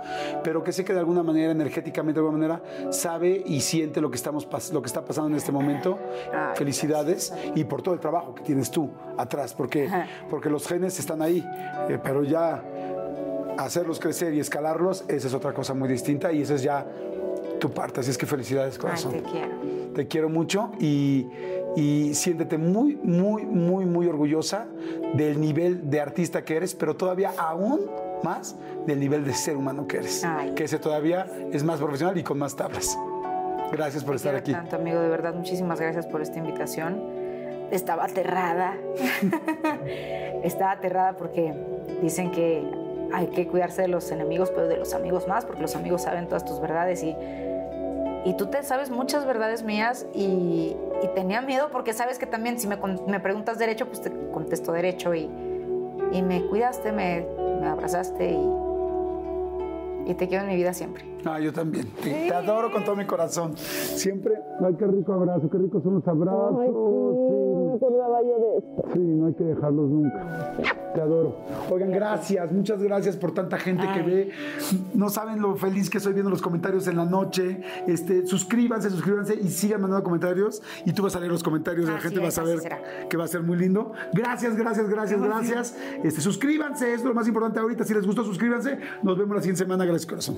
pero que sé que de alguna manera, energéticamente, de alguna manera, sabe y siente lo que, estamos, lo que está pasando en este momento.
Ay,
Felicidades y por todo el trabajo que tienes tú atrás, porque, porque los genes están ahí, eh, pero ya hacerlos crecer y escalarlos, esa es otra cosa muy distinta y esa es ya tu parte. Así es que felicidades,
Ay,
corazón.
te quiero.
Te quiero mucho y, y siéntete muy, muy, muy, muy orgullosa del nivel de artista que eres, pero todavía aún más del nivel de ser humano que eres.
Ay.
Que ese todavía es más profesional y con más tablas. Gracias por estar aquí.
tanto, amigo, de verdad, muchísimas gracias por esta invitación. Estaba aterrada. Estaba aterrada porque dicen que hay que cuidarse de los enemigos, pero de los amigos más, porque los amigos saben todas tus verdades y, y tú te sabes muchas verdades mías y, y tenía miedo porque sabes que también si me, me preguntas derecho, pues te contesto derecho y, y me cuidaste, me, me abrazaste y, y te quiero en mi vida siempre.
Ah, yo también. Te, te adoro con todo mi corazón. Siempre. Ay, qué rico abrazo, qué ricos son los abrazos. sí, me acordaba yo de esto. Sí, no hay que dejarlos nunca. Te adoro. Oigan, gracias, muchas gracias por tanta gente que ve. No saben lo feliz que estoy viendo los comentarios en la noche. Este, suscríbanse, suscríbanse y sigan mandando comentarios. Y tú vas a leer los comentarios de la gente,
es,
a
será.
que va a ser muy lindo. Gracias, gracias, gracias, gracias. Este, suscríbanse, es lo más importante ahorita. Si les gustó, suscríbanse. Nos vemos la siguiente semana. Gracias, corazón.